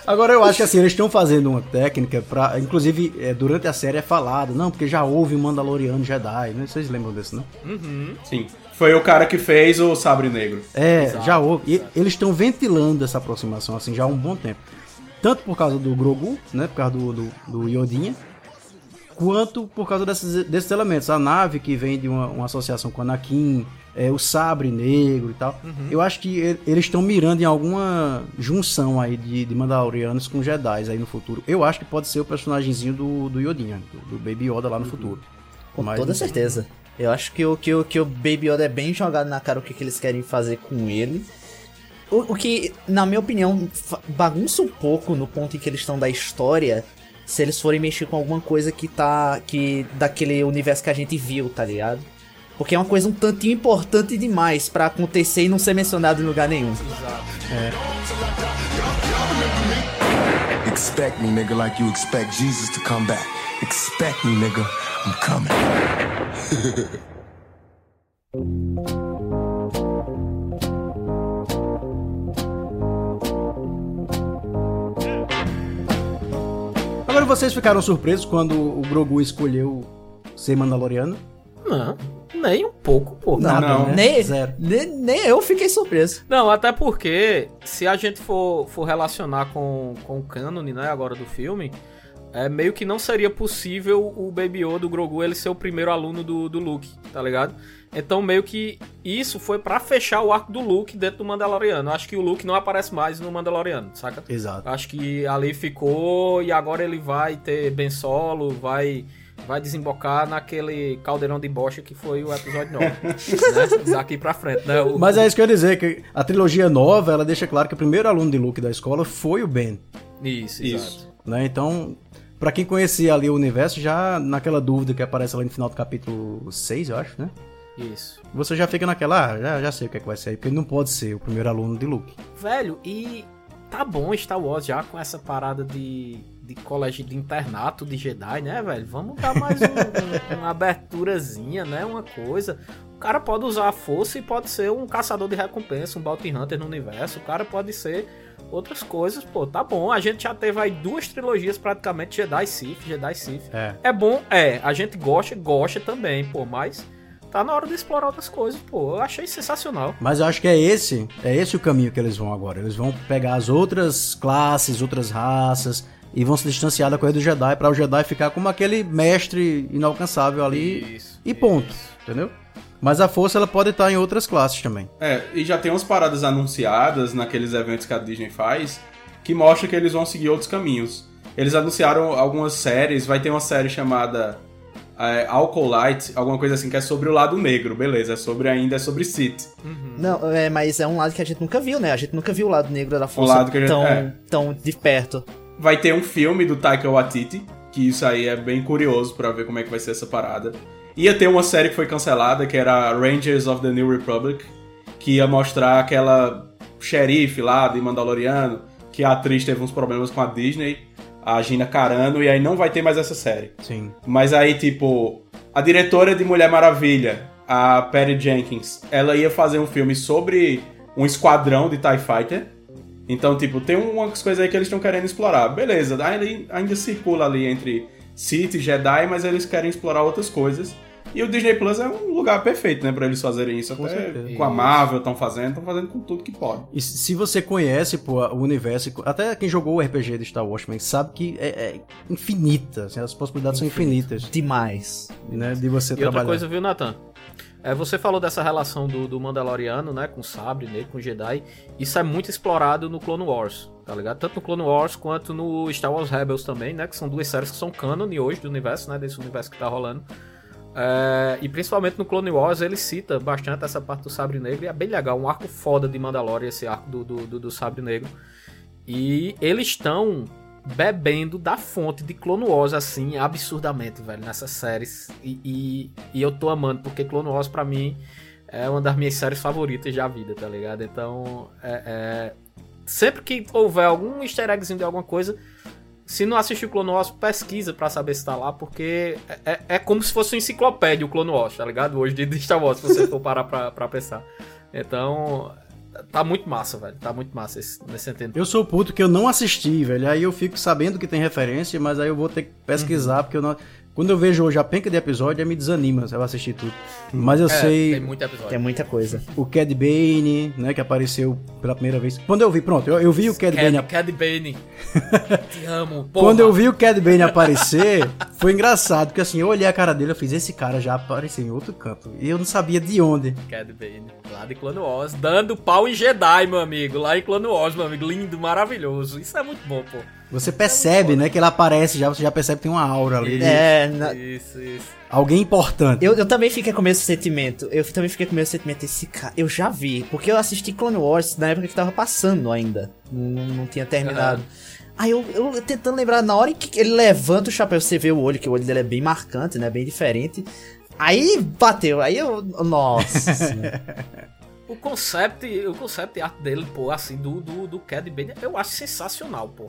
Agora eu acho que assim, eles estão fazendo uma técnica pra. Inclusive, é, durante a série é falado, não, porque já houve um Mandaloriano Jedi, né? Vocês lembram disso, né? Sim. Foi o cara que fez o Sabre Negro. É, já houve. E eles estão ventilando essa aproximação, assim, já há um bom tempo. Tanto por causa do Grogu, né? Por causa do, do, do Yodinha, quanto por causa desses, desses elementos. A nave que vem de uma, uma associação com Anakin, é, o sabre negro e tal. Eu acho que eles estão mirando em alguma junção aí de, de Mandalorianos com Jedi aí no futuro. Eu acho que pode ser o personagemzinho do, do Yodinha, do, do Baby Yoda lá no futuro. com Mas toda certeza. Eu acho que o, que, o, que o Baby Yoda é bem jogado na cara o que, que eles querem fazer com ele. O, o que, na minha opinião, bagunça um pouco no ponto em que eles estão da história. Se eles forem mexer com alguma coisa que tá. que daquele universo que a gente viu, tá ligado? Porque é uma coisa um tantinho importante demais pra acontecer e não ser mencionado em lugar nenhum. Expect me, nigga, like you expect Jesus to come back. Expect me, nigga. I'm coming. [laughs] vocês ficaram surpresos quando o Grogu escolheu ser Mandaloriano? Não, nem um pouco, pô. Nada, não. né? Nem, Zero. nem, nem eu fiquei surpreso. Não, até porque, se a gente for, for relacionar com, com o cânone, né, agora do filme, é meio que não seria possível o Baby Yoda, o Grogu, ele ser o primeiro aluno do, do Luke, tá ligado? Então meio que isso foi pra fechar o arco do Luke dentro do Mandaloriano. Acho que o Luke não aparece mais no Mandaloriano, saca? Exato. Acho que ali ficou e agora ele vai ter Ben Solo, vai vai desembocar naquele caldeirão de bocha que foi o episódio 9, [laughs] né? Daqui pra frente, né? O- Mas é isso que eu ia dizer, que a trilogia nova, ela deixa claro que o primeiro aluno de Luke da escola foi o Ben, Isso, Isso. exato. né? Então, pra quem conhecia ali o universo, já naquela dúvida que aparece lá no final do capítulo 6, eu acho, né? Isso. Você já fica naquela, ah, já, já sei o que, é que vai ser porque ele não pode ser o primeiro aluno de Luke. Velho, e tá bom Star Wars já com essa parada de, de colégio de internato de Jedi, né, velho? Vamos dar mais um- um- [laughs] uma aberturazinha, né? Uma coisa. O cara pode usar a força e pode ser um caçador de recompensa, um bounty hunter no universo. O cara pode ser outras coisas, pô, tá bom. A gente já teve aí duas trilogias praticamente Jedi Sith, Jedi Sith. É. É bom, é. A gente gosta, gosta também, pô, mas tá na hora de explorar outras coisas, pô. Eu achei sensacional. Mas eu acho que é esse, é esse o caminho que eles vão agora. Eles vão pegar as outras classes, outras raças e vão se distanciar da coisa do Jedi para o Jedi ficar como aquele mestre inalcançável ali Isso, e ponto, isso. entendeu? Mas a força ela pode estar em outras classes também. É, e já tem umas paradas anunciadas naqueles eventos que a Disney faz que mostra que eles vão seguir outros caminhos. Eles anunciaram algumas séries, vai ter uma série chamada é, Alcoolite, alguma coisa assim, que é sobre o lado negro, beleza, é sobre ainda, é sobre Sith. Não, é, mas é um lado que a gente nunca viu, né? A gente nunca viu o lado negro da força lado que a gente- tão, é. tão de perto. Vai ter um filme do Taika Waititi, que isso aí é bem curioso pra ver como é que vai ser essa parada. Ia ter uma série que foi cancelada, que era Rangers of the New Republic, que ia mostrar aquela xerife lá de Mandaloriano, que a atriz teve uns problemas com a Disney, a Gina Carano, e aí não vai ter mais essa série. Sim. Mas aí, tipo, a diretora de Mulher Maravilha, a Patty Jenkins, ela ia fazer um filme sobre um esquadrão de TIE Fighter. Então, tipo, tem umas coisas aí que eles estão querendo explorar. Beleza, ainda, ainda circula ali entre Sith e Jedi, mas eles querem explorar outras coisas. E o Disney Plus é um lugar perfeito, né, pra eles fazerem isso. Com Até certeza. com a Marvel estão fazendo, estão fazendo com tudo que pode. E se você conhece pô, o universo, até quem jogou o RPG de Star Wars também sabe que é, é infinita, assim, as possibilidades são infinitas, Demais. né, de você E outra trabalhar. coisa, viu, Nathan? É, você falou dessa relação do, do Mandaloriano, né, com o Sabre, né, com o Jedi. Isso é muito explorado no Clone Wars, tá ligado? Tanto no Clone Wars quanto no Star Wars Rebels também, né, que são duas séries que são canon hoje do universo, né, desse universo que tá rolando. É, e principalmente no Clone Wars ele cita bastante essa parte do Sabre Negro e é bem legal, um arco foda de Mandalorian, esse arco do, do, do, do Sabre Negro. E eles estão bebendo da fonte de Clone Wars, assim, absurdamente, velho, nessas séries. E, e, e eu tô amando, porque Clone Wars, pra mim, é uma das minhas séries favoritas da vida, tá ligado? Então, é, é- sempre que houver algum easter eggzinho de alguma coisa, se não assistiu Clone Wars, pesquisa pra saber se tá lá, porque é, é- é como se fosse uma enciclopédia o Clone Wars, tá ligado? Hoje de de Star Wars, se você for [laughs] parar pra, pra pensar. Então, tá muito massa, velho. Tá muito massa esse, nesse sentido. Eu sou puto que eu não assisti, velho. Aí eu fico sabendo que tem referência, mas aí eu vou ter que pesquisar, Uhum. porque eu não. Quando eu vejo hoje a penca de episódio, me desanima se eu assistir tudo. Mas eu É, sei tem muito episódio. Tem muita coisa. o Cad Bane, né, que apareceu pela primeira vez. Quando eu vi, pronto, eu, eu vi o Cad Bane. Cad, Cad Bane. [laughs] Te amo. Porra. Quando eu vi o Cad Bane aparecer, foi engraçado, porque assim, eu olhei a cara dele, eu fiz, esse cara já apareceu em outro canto. E eu não sabia de onde. Cad Bane, lá de Clone Wars, dando pau em Jedi, meu amigo. Lá em Clone Wars, meu amigo. Lindo, maravilhoso. Isso é muito bom, pô. Você percebe, né, que ele aparece já, você já percebe que tem uma aura ali. de É, na- Isso, isso. Alguém importante. eu, eu também fiquei com o mesmo sentimento. Eu também fiquei com o mesmo sentimento. Esse cara, eu já vi. Porque eu assisti Clone Wars na época que tava passando ainda. Não, não tinha terminado. Aí eu, eu tentando lembrar, na hora em que ele levanta o chapéu, você vê o olho, que o olho dele é bem marcante, né? Bem diferente. Aí bateu, aí eu. Nossa. [laughs] O concept, o concept art dele, pô, assim, do, do, do Cad Bane, eu acho sensacional, pô.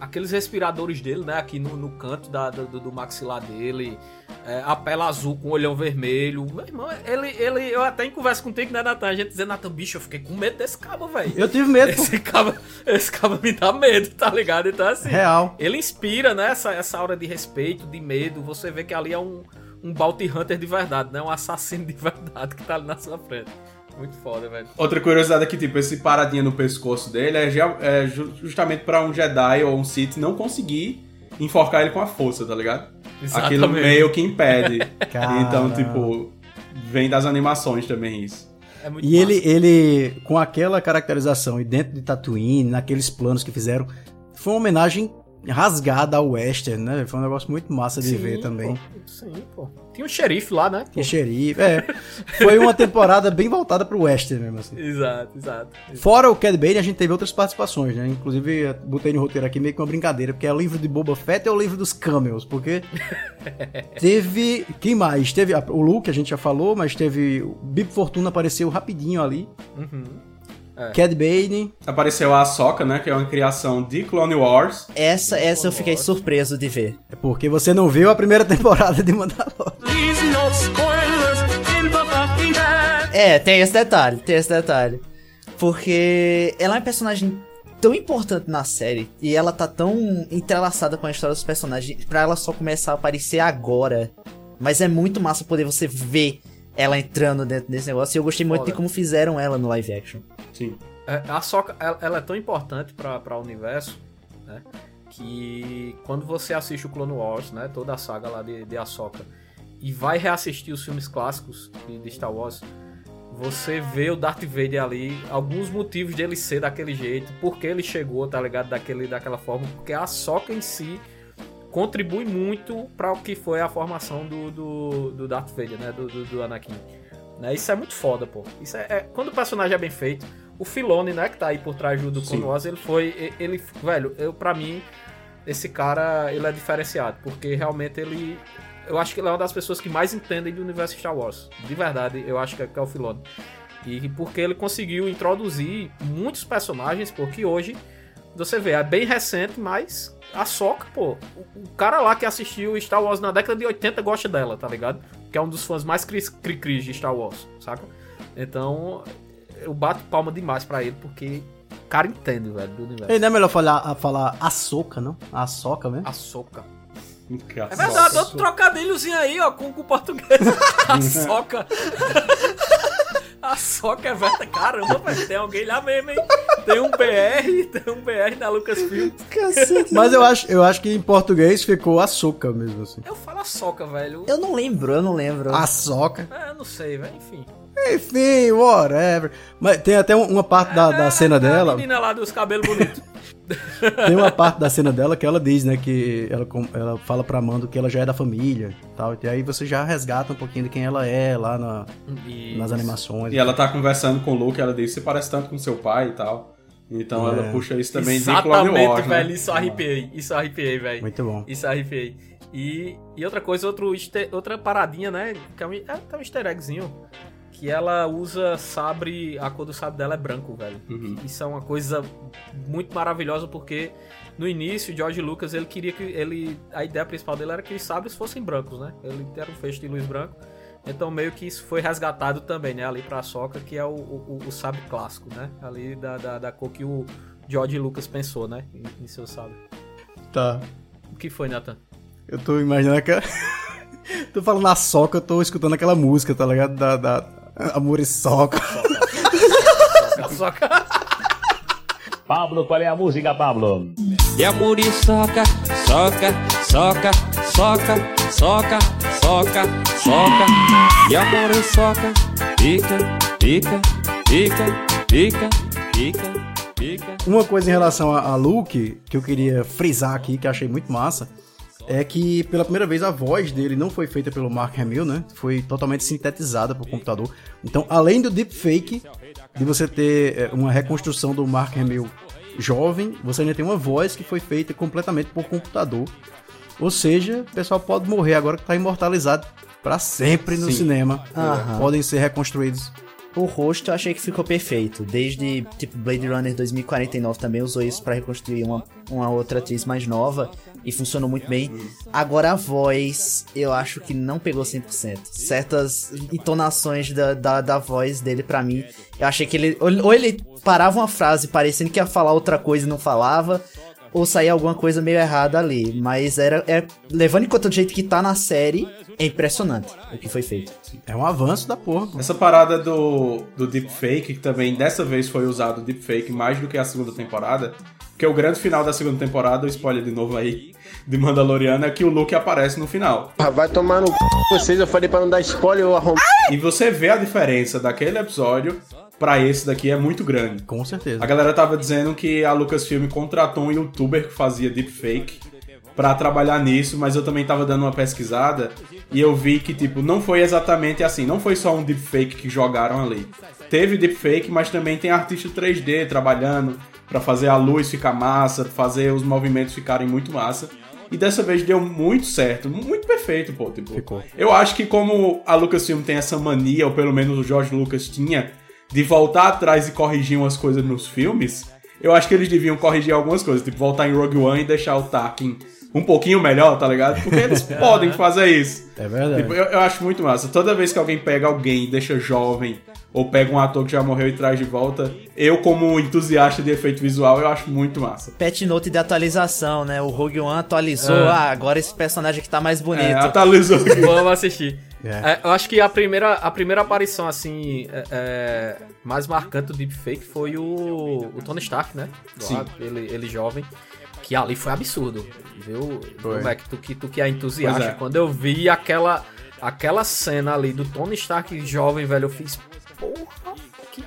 Aqueles respiradores dele, né, aqui no, no canto da, do, do maxilar dele, é, a pele azul com o olhão vermelho. Meu irmão, ele, ele, eu até em conversa contigo, né, Natan? A gente dizendo, Natan, bicho, eu fiquei com medo desse cabo, velho. Eu tive medo. Esse cabo, esse cabo me dá medo, tá ligado? Então, assim, Real. ele inspira, né, essa, essa aura de respeito, de medo. Você vê que ali é um, um bounty hunter de verdade, né? Um assassino de [laughs] verdade que tá ali na sua frente. Muito foda, velho. Outra curiosidade é que, tipo, esse paradinha no pescoço dele é, é ju- justamente pra um Jedi ou um Sith não conseguir enforcar ele com a força, tá ligado? Exatamente. Aquilo meio que impede. Então, tipo, vem das animações também isso. É muito E ele, ele, com aquela caracterização e dentro de Tatooine, naqueles planos que fizeram, foi uma homenagem rasgada ao western, né? Foi um negócio muito massa de Sim, ver também. pô, sim, pô. Tinha um xerife lá, né? Que xerife, é. Foi uma temporada bem voltada pro western mesmo, assim. Exato, exato. Fora o Cad Bane, a gente teve outras participações, né? Inclusive, botei no roteiro aqui meio que uma brincadeira, porque é o livro de Boba Fett ou o livro dos Camels, porque [laughs] teve... Quem mais? Teve o Luke, a gente já falou, mas teve... O Bib Fortuna apareceu rapidinho ali. Uhum. É. Cad Bane, Apareceu a Ahsoka, né? Que é uma criação de Clone Wars. Essa, essa eu fiquei surpreso de ver. é porque você não viu a primeira [laughs] temporada de Mandalorian. É, tem esse detalhe, tem esse detalhe. Porque ela é uma personagem tão importante na série e ela tá tão entrelaçada com a história dos personagens pra ela só começar a aparecer agora. Mas é muito massa poder você ver ela entrando dentro desse negócio. E eu gostei muito Foda. de como fizeram ela no live action. Sim. É, a Soca, ela, é tão importante para o universo, né? Que quando você assiste o Clone Wars, né? Toda a saga lá de, de Ahsoka, e vai reassistir os filmes clássicos de, Star Wars, você vê o Darth Vader ali, alguns motivos dele ser daquele jeito, porque ele chegou, tá ligado? Daquele, daquela forma, porque a Ahsoka em si contribui muito para o que foi a formação do, do, do Darth Vader, né? Do, do, do Anakin. Né? Isso é muito foda, pô. Isso é, é- quando o personagem é bem feito, o Filone, né, que tá aí por trás do. Wars, ele foi, ele, velho, eu para mim esse cara, ele é diferenciado, porque realmente ele eu acho que ele é uma das pessoas que mais entendem do universo Star Wars. De verdade, eu acho que é, que é o Filone. E porque ele conseguiu introduzir muitos personagens, porque hoje você vê, é bem recente, mas a Soca, pô, o, cara lá que assistiu Star Wars na década de 80 gosta dela, tá ligado? Que é um dos fãs mais cri cri de Star Wars, saca? Então, eu bato palma demais pra ele, porque o cara entende, velho, do universo. E não é melhor falar, falar Ahsoka, não? Ahsoka mesmo? A Soca. É verdade, outro trocadilhozinho aí, ó, com, com o português. [laughs] A soca. A soca é velha. Caramba, velho. Tem alguém lá mesmo, hein? Tem um BR, tem um BR da Lucasfilm. Mas eu acho, eu acho que em português ficou Ahsoka mesmo, assim. Eu falo a soca, velho. Eu não lembro, eu não lembro. Ahsoka. É, eu não sei, velho. Enfim. Enfim, whatever. Mas tem até um- uma parte da, da cena É A dela. menina lá dos cabelos bonitos. [laughs] Tem uma parte da cena dela que ela diz, né, que ela, ela fala pra Mando que ela já é da família tal. E aí você já resgata um pouquinho de quem ela é lá na- nas animações. E ela tá conversando com o Luke, ela diz, você parece tanto com seu pai e tal. Então É. ela puxa isso também de Clone Exatamente, Wars, né? velho. Isso arrepiei. Isso arrepiei, velho. Muito bom. Isso arrepiei. E, e outra coisa, outro outra paradinha, né? Que é um, é um easter eggzinho. Que ela usa sabre. A cor do sabre dela é branco, velho. Uhum. Isso é uma coisa muito maravilhosa porque no início, George Lucas ele queria que ele a ideia principal dele era que os sabres fossem brancos, né? Ele era um feixe de luz branco. Então meio que isso foi resgatado também, né? Ali pra Soca, que é o, o, o sabre clássico, né? Ali da, da, da cor que o George Lucas pensou, né? Em, em seu sabre. Tá. O que foi, Nathan? Eu tô imaginando aquela. [laughs] tô falando Ahsoka, eu tô escutando aquela música, tá ligado? Da. da... Amor e Soca. Soca. Pablo, qual é a música, Pablo? E a muriçoca, soca, soca, soca, soca, soca, soca. E a muriçoca, pica, pica, pica, pica, pica, pica. Uma coisa em relação a, a Luke, que eu queria frisar aqui, que eu achei muito massa, é que pela primeira vez a voz dele não foi feita pelo Mark Hamill, né? Foi totalmente sintetizada por computador. Então, além do deepfake, de você ter é, uma reconstrução do Mark Hamill jovem, você ainda tem uma voz que foi feita completamente por computador. Ou seja, o pessoal pode morrer agora que tá imortalizado pra sempre no Sim. cinema. Aham. Podem ser reconstruídos. O rosto eu achei que ficou perfeito. Desde, tipo, Blade Runner 2049 também usou isso pra reconstruir uma, uma outra atriz mais nova. E funcionou muito bem. Agora a voz, eu acho que não pegou 100%. Certas entonações da, da, da voz dele pra mim, eu achei que ele... Ou ele parava uma frase parecendo que ia falar outra coisa e não falava... Ou saía alguma coisa meio errada ali. Mas era... É, levando em conta o jeito que tá na série, é impressionante o que foi feito. É um avanço da porra. pô. Essa parada do, do deepfake, que também dessa vez foi usado o deepfake mais do que a segunda temporada, Porque o grande final da segunda temporada, o spoiler de novo aí, de Mandaloriano, é que o Luke aparece no final. Vai tomar no c... vocês, eu falei pra não dar spoiler, eu arrumo. E você vê a diferença daquele episódio pra esse daqui é muito grande. Com certeza. A galera tava dizendo que a Lucasfilm contratou um youtuber que fazia deepfake pra trabalhar nisso, mas eu também tava dando uma pesquisada e eu vi que, tipo, não foi exatamente assim, não foi só um deepfake que jogaram ali. Teve deepfake, mas também tem artista 3D trabalhando pra fazer a luz ficar massa, fazer os movimentos ficarem muito massa. E dessa vez deu muito certo, muito perfeito, pô. Tipo, Ficou. Eu acho que como a Lucasfilm tem essa mania, ou pelo menos o George Lucas tinha, de voltar atrás e corrigir umas coisas nos filmes, eu acho que eles deviam corrigir algumas coisas, tipo voltar em Rogue One e deixar o Tarkin um pouquinho melhor, tá ligado? Porque eles [laughs] podem fazer isso. É verdade. Tipo, eu, eu acho muito massa. Toda vez que alguém pega alguém e deixa jovem, ou pega um ator que já morreu e traz de volta, eu, como entusiasta de efeito visual, eu acho muito massa. Patch note de atualização, né? O Rogue One atualizou. É. Ah, agora esse personagem aqui tá mais bonito. É, atualizou. [laughs] Vamos assistir. É. É, eu acho que a primeira, a primeira aparição, assim, é, é, mais marcante do Deepfake foi o, o Tony Stark, né? Sim. Lá, Ele, ele jovem. Que ali foi absurdo. Viu, Foi. Mac? Tu que, tu que é entusiasta. É. Quando eu vi aquela, aquela cena ali do Tony Stark jovem, velho, eu fiz. Porra, que,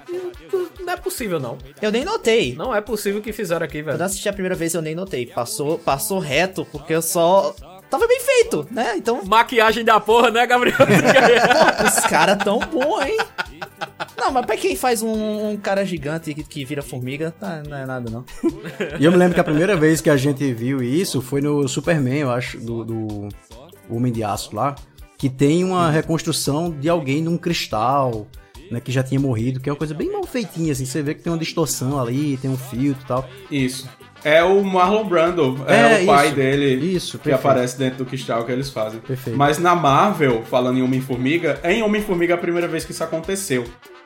não é possível, não. Eu nem notei. Não é possível o que fizeram aqui, velho. Quando eu assisti a primeira vez eu nem notei. Passou, passou reto, porque eu só. Tava bem feito, né? Então. Maquiagem da porra, né, Gabriel? [laughs] Os caras tão bons, hein? Não, mas pra quem faz um, um cara gigante que, que vira formiga, tá, não é nada, não. E eu me lembro que a primeira vez que a gente viu isso foi no Superman, eu acho, do, do Homem de Aço lá, que tem uma reconstrução de alguém num cristal, né, que já tinha morrido, que é uma coisa bem mal feitinha, assim, você vê que tem uma distorção ali, tem um filtro e tal. Isso. É o Marlon Brando, é, É, o pai isso. dele Isso, que aparece dentro do cristal que eles fazem. Perfeito. Mas na Marvel, falando em Homem-Formiga, em Homem-Formiga é a primeira vez que isso aconteceu.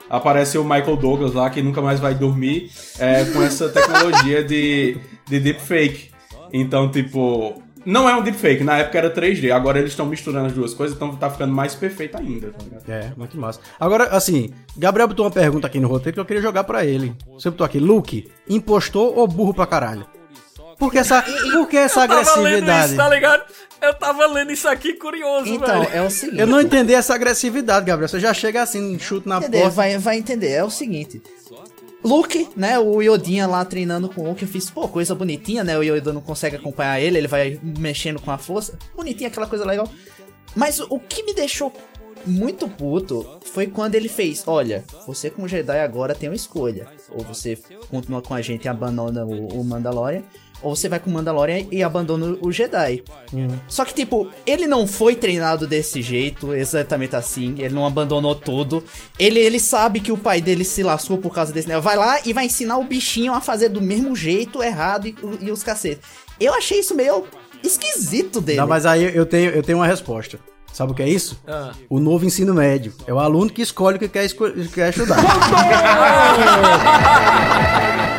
Aparece o Michael Douglas lá, que nunca mais vai dormir, é, com essa tecnologia de, de deepfake. Então, tipo, não é um deepfake, na época era 3D, agora eles estão misturando as duas coisas, então tá ficando mais perfeito ainda, tá ligado? É, muito massa. Agora, assim, Gabriel botou uma pergunta aqui no roteiro que eu queria jogar pra ele. Você botou aqui, Luke, impostor ou burro pra caralho? Por que essa, [laughs] por que essa Eu tava lendo agressividade? isso, tá ligado? Eu tava lendo isso aqui curioso, Então, velho. é o seguinte. Eu não entendi essa agressividade, Gabriel. Você já chega assim, chute na entender, porta. vai, vai entender. É o seguinte. Luke, né? O Yodinha lá treinando com o Luke, eu fiz, pô, coisa bonitinha, né? O Yoda não consegue acompanhar ele, ele vai mexendo com a força. Bonitinha, aquela coisa legal. Mas o, que me deixou muito puto foi quando ele fez: Olha, você como Jedi agora tem uma escolha. Ou você continua com a gente e abandona o, o Mandalorian. Ou você vai com o Mandalorian e abandona o Jedi. Só que, tipo, ele não foi treinado desse jeito, exatamente assim. Ele não abandonou tudo. Ele, ele sabe que o pai dele se lascou por causa desse negócio. Vai lá e vai ensinar o bichinho a fazer do mesmo jeito, errado e, e os cacetes. Eu achei isso meio esquisito dele. Não, mas aí eu tenho, eu tenho uma resposta. Sabe o que é isso? Ah. O novo ensino médio. É o aluno que escolhe o que quer, esco- que quer estudar. [laughs]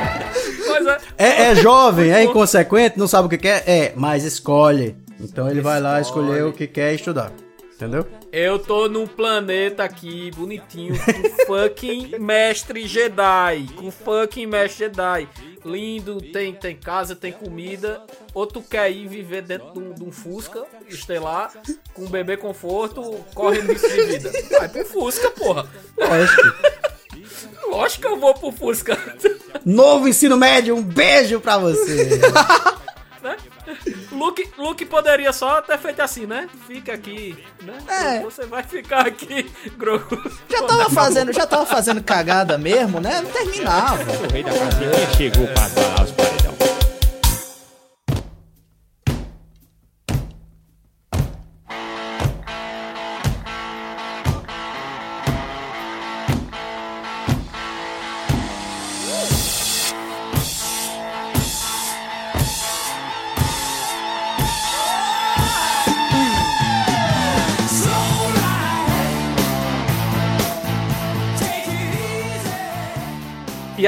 Pois é. é, é jovem, é inconsequente, não sabe o que quer? É, mas escolhe. Então ele vai lá escolher o que quer estudar. Entendeu? Eu tô num planeta aqui, bonitinho, com [laughs] fucking mestre Jedi. Com fucking mestre Jedi. Lindo, tem, tem casa, tem comida. Ou tu quer ir viver dentro de um, de um Fusca estelar, com um bebê conforto, correndo risco de vida. Vai pro Fusca, porra. Lógico. Lógico que eu vou pro Fusca. [laughs] Novo ensino médio, um beijo pra você. [laughs] né? Luke, Luke poderia só ter feito assim, né? Fica aqui, né? É. Você vai ficar aqui, [laughs] Grogu. Já tava fazendo, já tava fazendo cagada mesmo, né? Não terminava. O rei da chegou os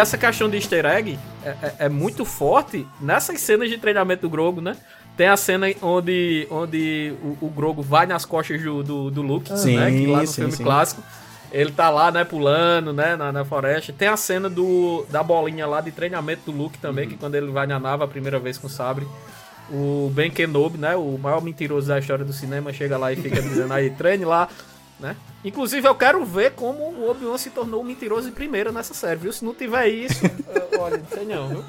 essa questão de easter egg é, é- é muito forte nessas cenas de treinamento do Grogu, né? Tem a cena onde, onde o, o Grogu vai nas costas do, do, do Luke, Sim, né? Que lá no sim, filme sim. clássico. Ele tá lá, né, pulando, né, na, na floresta. Tem a cena do, da bolinha lá de treinamento do Luke também, que quando ele vai na nave a primeira vez com o sabre, o Ben Kenobi, né, o maior mentiroso da história do cinema, chega lá e fica dizendo aí, treine lá, né? Inclusive, eu quero ver como o Obi-Wan se tornou um mentiroso em primeira nessa série, viu? Se não tiver isso, [laughs] eu- olha, não sei não, viu?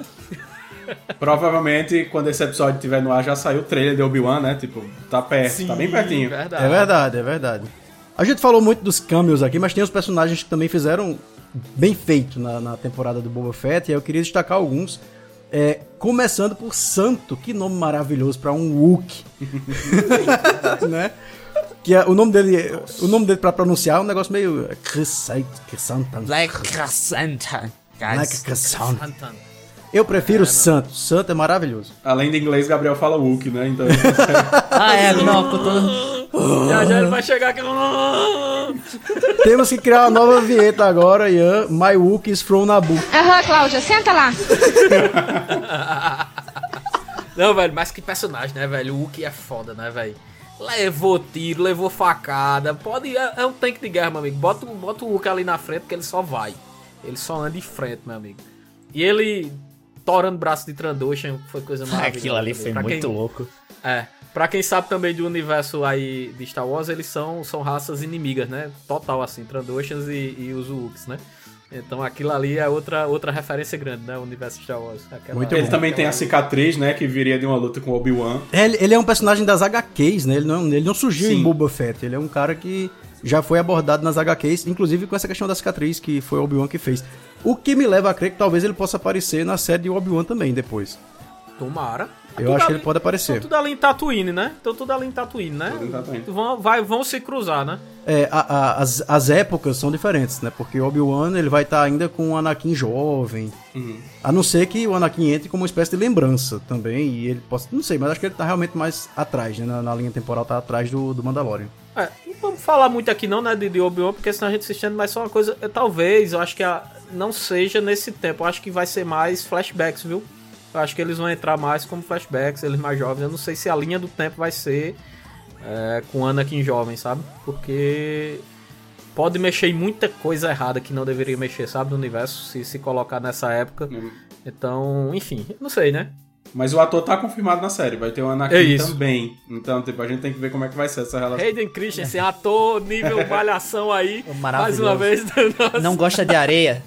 Provavelmente, quando esse episódio estiver no ar, já saiu o trailer de Obi-Wan, né? Tipo, tá perto, tá bem pertinho. Verdade. É verdade, é verdade. A gente falou muito dos cameos aqui, mas tem os personagens que também fizeram bem feito na, na temporada do Boba Fett, e aí eu queria destacar alguns. É, começando por Santo, que nome maravilhoso pra um Wookie. [laughs] né? Que é, o nome dele, o nome dele para pronunciar é um negócio meio Chrysanthemum. Chrysanthemum. Like Cassandra. Like Chrysanthemum. Eu prefiro Santo. Santo é maravilhoso. Além de inglês, Gabriel fala Wookie, né? Então. [laughs] Ah, é, não, todo... Já já ele vai chegar aqui. [laughs] Temos que criar uma nova vinheta agora, Ian. My Wook is from Naboo. Aham, Cláudia, senta lá. [laughs] Não, velho, mas que personagem, né, velho? O Wookie é foda, né, velho? Levou tiro, levou facada. Pode. É, é um tanque de guerra, meu amigo. Bota, o- bota o Wookie ali na frente que ele só vai. Ele só anda de frente, meu amigo. E ele torando o braço de Trandoshan foi coisa [laughs] maravilhosa. Aquilo ali foi Pra muito quem- louco. É. Pra quem sabe também do universo aí de Star Wars, eles são, são raças inimigas, né? Total, assim, Trandoshans e, e os Wooks, né? Então aquilo ali é outra, outra referência grande, né? O universo de Star Wars. Aquela- Ele também tem a cicatriz, né? Que viria de uma luta com o Obi-Wan. Ele, ele é um personagem das HQs, né? Ele não, ele não surgiu Sim. em Boba Fett. Ele é um cara que já foi abordado nas HQs, inclusive com essa questão da cicatriz que foi o Obi-Wan que fez. O que me leva a crer que talvez ele possa aparecer na série de Obi-Wan também depois. Tomara. Eu Tudo acho que ele pode aparecer. Então tudo ali em Tatooine, né? Então tudo ali em Tatooine, né? Tudo em Tatooine. Vão, vai, vão se cruzar, né? É, a- a- as, as épocas são diferentes, né? Porque o Obi-Wan ele vai estar ainda com o Anakin jovem. A não ser que o Anakin entre como uma espécie de lembrança também. E ele possa. Não sei, mas acho que ele tá realmente mais atrás, né? Na, na linha temporal, tá atrás do, do Mandalorian. É, não vamos falar muito aqui não, né, de, de Obi-Wan, porque senão a gente se estende, mas só uma coisa, talvez, eu acho que a, não seja nesse tempo, eu acho que vai ser mais flashbacks, viu? Eu acho que eles vão entrar mais como flashbacks, eles mais jovens, eu não sei se a linha do tempo vai ser é, com Anakin jovem, sabe? Porque pode mexer em muita coisa errada que não deveria mexer, sabe, no universo, se se colocar nessa época. Então, enfim, não sei, né? Mas o ator tá confirmado na série, vai ter o Anakin É também. Então, tipo, a gente tem que ver como é que vai ser essa relação. Hayden Christensen, ator nível malhação aí, [laughs] mais Maravilhoso. uma vez. Nossa. [laughs] Não gosta de areia?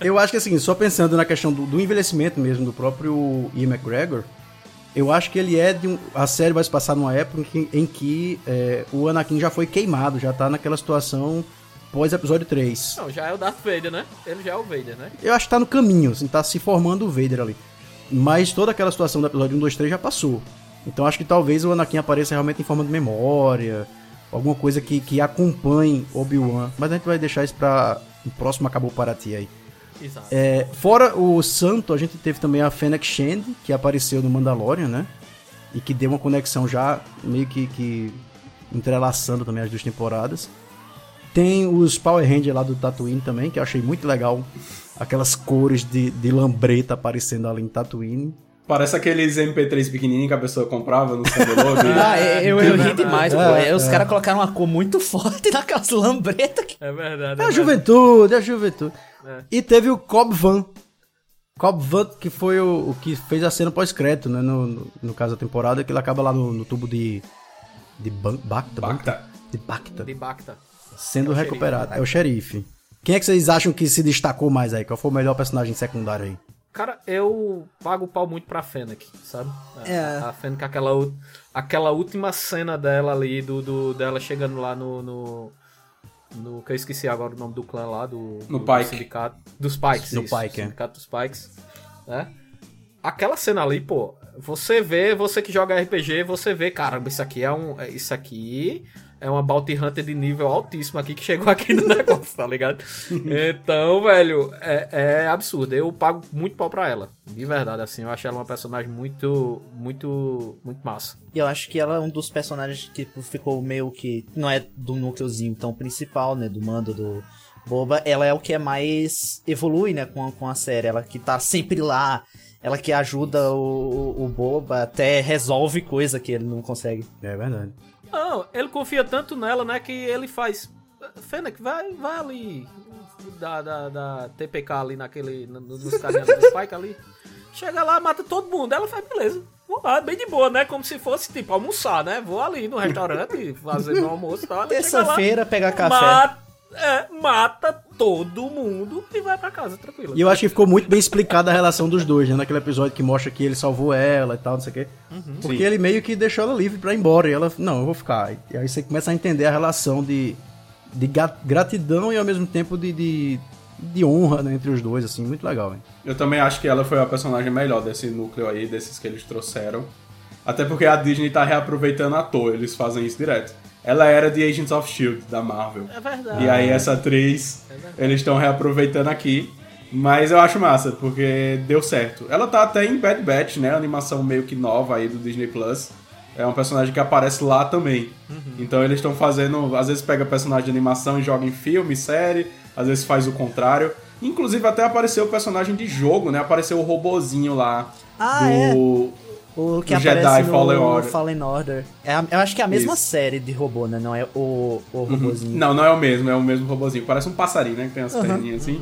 Eu acho que assim, só pensando na questão do, do envelhecimento mesmo do próprio Ian McGregor, eu acho que ele é de um. A série vai se passar numa época em que, em que, é, o Anakin já foi queimado, já tá naquela situação pós episódio 3. Não, já é o Darth Vader, né? Ele já é o Vader, né? Eu acho que tá no caminho, assim, tá se formando o Vader ali. Mas toda aquela situação do episódio 1, 2, 3 já passou. Então acho que talvez o Anakin apareça realmente em forma de memória, alguma coisa que, que acompanhe Obi-Wan. Mas a gente vai deixar isso pra o próximo Acabou Para Ti aí. Exato. É, fora o Santo, a gente teve também a Fennec Shand, que apareceu no Mandalorian, né? E que deu uma conexão já meio que, que entrelaçando também as duas temporadas. Tem os Power Rangers lá do Tatooine também, que eu achei muito legal. Aquelas cores de, de lambreta aparecendo ali em Tatooine. Parece aqueles MP3 pequenininhos que a pessoa comprava no CBLOG. [laughs] Ah, eu, eu ri demais, pô. É, Os é. caras colocaram uma cor muito [laughs] forte naquelas lambretas. Que... É verdade. É a verdade. juventude, é a juventude. É. E teve o Cobb Van. Cobb Van, que foi o, o que fez a cena pós-crédito, né? No, no, no caso da temporada, que ele acaba lá no, no tubo de. De Ban- Bacta? Bacta. De Bacta. De Bacta. Sendo É recuperado. xerife, é o xerife. Quem é que vocês acham que se destacou mais aí? Qual foi o melhor personagem secundário aí? Cara, eu pago o pau muito pra Fennec, sabe? A- É. A Fennec, aquela, aquela última cena dela ali, do, do- dela chegando lá no, no, no- Que eu esqueci agora o nome do clã lá, do. No do Pike. sindicato. Dos Pikes. Do isso, Pike, é. Sindicato dos Pikes. Né? Aquela cena ali, pô, você vê, você que joga RPG, você vê, caramba, isso aqui é um. é- Isso aqui é uma Bounty Hunter de nível altíssimo aqui que chegou aqui no [laughs] negócio, tá ligado? Então, velho, é, é absurdo. Eu pago muito pau pra ela. De verdade, assim, eu acho ela uma personagem muito, muito, muito massa. E eu acho que ela é um dos personagens que ficou meio que. Não é do núcleozinho tão principal, né? Do mando do Boba. Ela é o que é mais. evolui, né? Com a, com a série. Ela que tá sempre lá. Ela que ajuda o, o, o Boba, até resolve coisa que ele não consegue. É verdade. Não, ele confia tanto nela, né, que ele faz. Fennec, vai, vai ali da, da, da TPK ali naquele, no- nos carinhas Spike ali. Chega lá, mata todo mundo. Ela faz, beleza. Vou lá, bem de boa, né? Como se fosse, tipo, almoçar, né? Vou ali no restaurante [laughs] fazer meu almoço e tal. Terça-feira, pegar café. Mata, é, mata todo mundo e vai pra casa, tranquilo. E eu acho que ficou muito bem explicada a relação dos dois, né? Naquele episódio que mostra que ele salvou ela e tal, não sei o quê. Porque Sim. ele meio que deixou ela livre pra ir embora. E ela, não, eu vou ficar. E aí você começa a entender a relação de, de gratidão e ao mesmo tempo de, de, de honra né, entre os dois, assim. Muito legal, velho. Eu também acho que ela foi a personagem melhor desse núcleo aí, desses que eles trouxeram. Até porque a Disney tá reaproveitando à toa, eles fazem isso direto. Ela era de Agents of Shield, da Marvel. É verdade. E aí essa atriz, eles estão reaproveitando aqui. Mas eu acho massa, porque deu certo. Ela tá até em Bad Batch, né? Animação meio que nova aí do Disney Plus. É um personagem que aparece lá também. Então eles estão fazendo. Às vezes pega personagem de animação e joga em filme, série. Às vezes faz o contrário. Inclusive até apareceu o personagem de jogo, né? Apareceu o robozinho lá. Ah, do... é. O que do aparece Jedi no Fallen Order. Fallen Order. É a- eu acho que é a mesma Isso. série de robô, né? Não é o, o robozinho. Não, não é o mesmo, é o mesmo robozinho. Parece um passarinho, né? Que tem as Uhum. perninhas assim.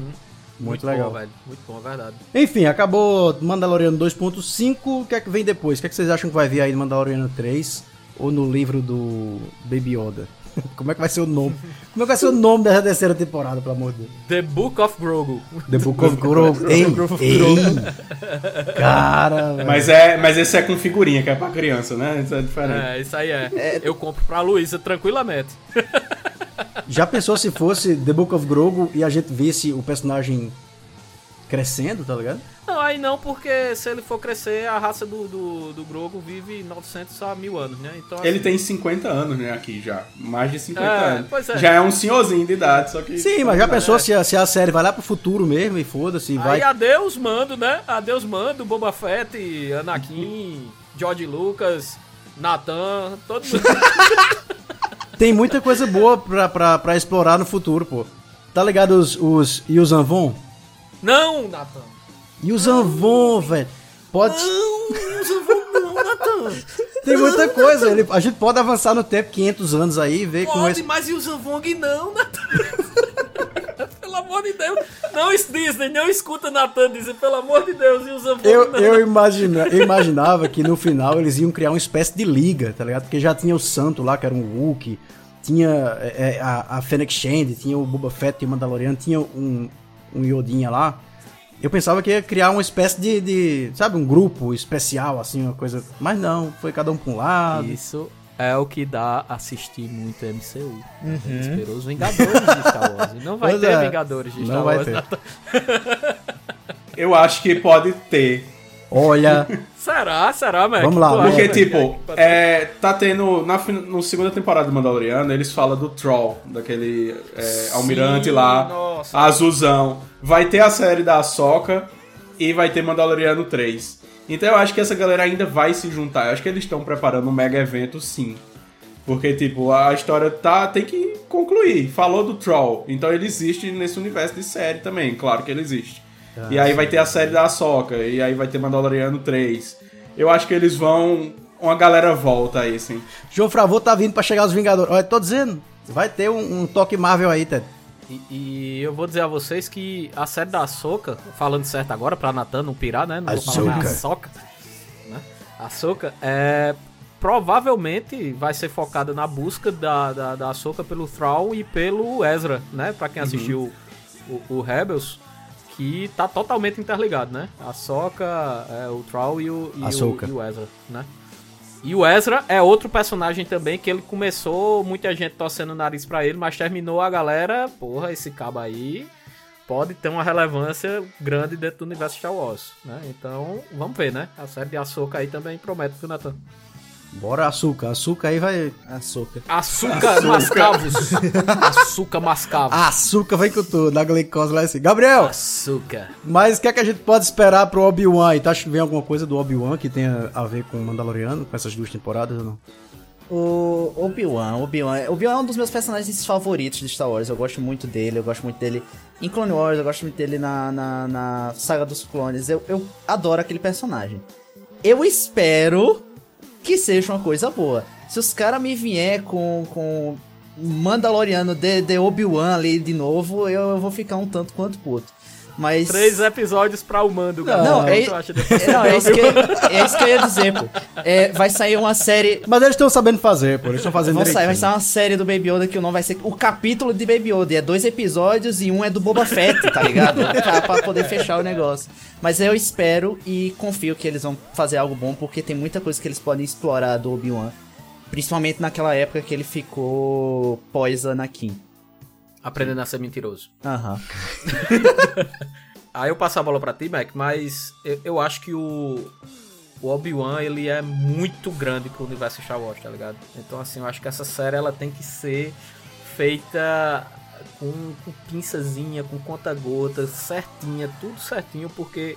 Muito, legal. Bom, velho. Muito bom, é verdade. Enfim, acabou Mandaloriano 2.5. O que é que vem depois? O que, é que vocês acham que vai vir aí no Mandaloriano 3? Ou no livro do Baby Yoda? Como é que vai ser o nome? Como é que vai ser o nome dessa terceira temporada, pelo amor de Deus? The Book of Grogu. The Book of Grogu. Ei, ei. Cara. Mas, é, mas esse é com figurinha, que é pra criança, né? Isso é diferente. É, isso aí é. Eu compro pra Luísa tranquilamente. Já pensou se fosse The Book of Grogu e a gente visse o personagem crescendo, tá ligado? Não, aí não, porque se ele for crescer, a raça do, do, do Grogu vive 900 a mil anos, né? Então, Ele assim, tem 50 anos, né, aqui já. Mais de 50 É, anos. pois é. Já é um senhorzinho de idade, só que. Sim, mas já pensou se a, se a série vai lá pro futuro mesmo e foda-se, Aí vai. adeus, mando, né? Adeus, mando, Boba Fett, Anakin, George Lucas, Nathan, todo mundo. [laughs] Tem muita coisa boa pra, pra, pra explorar no futuro, pô. Tá ligado os, os Yuuzhan Vong? Não, Nathan. Yuuzhan Vong, velho. Pode. Não, Nathan. Tem muita coisa. Ele, a gente pode avançar no tempo 500 anos aí e ver como Pode, esse. mas e o Zanvong não, Nathan? [laughs] pelo amor de Deus. Não, Disney, não escuta Nathan dizer, pelo amor de Deus, e o Zanvong Eu, não. eu, imagina, eu imaginava que no final eles iam criar uma espécie de liga, tá ligado? Porque já tinha o Santo lá, que era um Wookiee, tinha é, é, a, a Fennec Shand, tinha o Boba Fett, tinha o Mandalorian, tinha um, um Yodinha lá. Eu pensava que ia criar uma espécie de, de, sabe, um grupo especial, assim, uma coisa... Mas não, foi cada um pra um lado. Isso é o que dá assistir muito MCU. Uhum. A gente esperou os Vingadores de Star Wars. Não vai Pois ter é. Vingadores de Não Star vai Wars. ter. Nathan. Eu acho que pode ter. Olha, Será? Será, Mac? Vamos lá, Porque, tipo, é, tá tendo. Na, segunda temporada do Mandaloriano, eles falam do Troll, daquele é, almirante lá, nossa. azulzão. Vai ter a série da Ahsoka e vai ter Mandaloriano 3. Então eu acho que essa galera ainda vai se juntar. Eu acho que eles estão preparando um mega evento, sim. Porque, tipo, a história tá, tem que concluir. Falou do Troll, então ele existe nesse universo de série também, claro que ele existe. E aí vai ter a série da Ahsoka, e aí vai ter Mandaloriano 3. Eu acho que eles vão... Uma galera volta aí, sim. João Fravô tá vindo pra chegar os Vingadores. Olha, tô dizendo, vai ter um, um toque Marvel aí, Ted. E, e eu vou dizer a vocês que a série da Ahsoka, falando certo agora, pra Natan não pirar, né? Não vou falar Ahsoka. Ahsoka. Né? Ahsoka é... Provavelmente vai ser focada na busca da, da, da Ahsoka pelo Thrawn e pelo Ezra, né? Pra quem assistiu o, o Rebels, que tá totalmente interligado, né? A Ahsoka, é, o Thrawn e o, e o, e o Ezra, né? E o Ezra é outro personagem também que ele começou, muita gente torcendo o nariz pra ele, mas terminou a galera, porra, esse cabo aí pode ter uma relevância grande dentro do universo Star Wars, né? Então, vamos ver, né? A série de Ahsoka aí também promete pro Nathan. Bora, açúcar. Açúcar aí vai. Açúcar. Açúcar mascavos. [laughs] Açúcar mascavos. Açúcar vem com tudo, na glicose lá assim. Gabriel, Açúcar. mas o que é que a gente pode esperar pro Obi-Wan acha que vem alguma coisa do Obi-Wan que tenha a ver com o Mandaloriano, com essas duas temporadas ou não? O Obi-Wan, Obi-Wan, Obi-Wan é um dos meus personagens favoritos de Star Wars. Eu gosto muito dele, eu gosto muito dele em Clone Wars, eu gosto muito dele na, na, na saga dos clones. Eu, eu adoro aquele personagem. Eu espero que seja uma coisa boa. Se os caras me vier com, com Mandaloriano de, de Obi-Wan ali de novo, eu, eu vou ficar um tanto quanto puto. Mas. Três episódios pra o mando, Não, galera. não, O é, é, não, é, isso que, é isso que eu ia dizer, pô. É, vai sair uma série. Mas eles estão sabendo fazer, pô. Eles estão fazendo Vão sair, vai sair uma série do Baby Yoda que não vai ser. O capítulo de Baby Yoda é dois episódios e um é do Boba Fett, tá ligado? [laughs] pra, pra poder fechar o negócio. Mas eu espero e confio que eles vão fazer algo bom, porque tem muita coisa que eles podem explorar do Obi-Wan. Principalmente naquela época que ele ficou pós-Anakin. Aprendendo a ser mentiroso. Aham. [laughs] Aí eu passo a bola pra ti, Mac, mas eu, eu acho que o, o Obi-Wan, ele é muito grande pro universo Star Wars, tá ligado? Então, assim, eu acho que essa série, ela tem que ser feita com, com pinçazinha, com conta-gota, certinha, tudo certinho, porque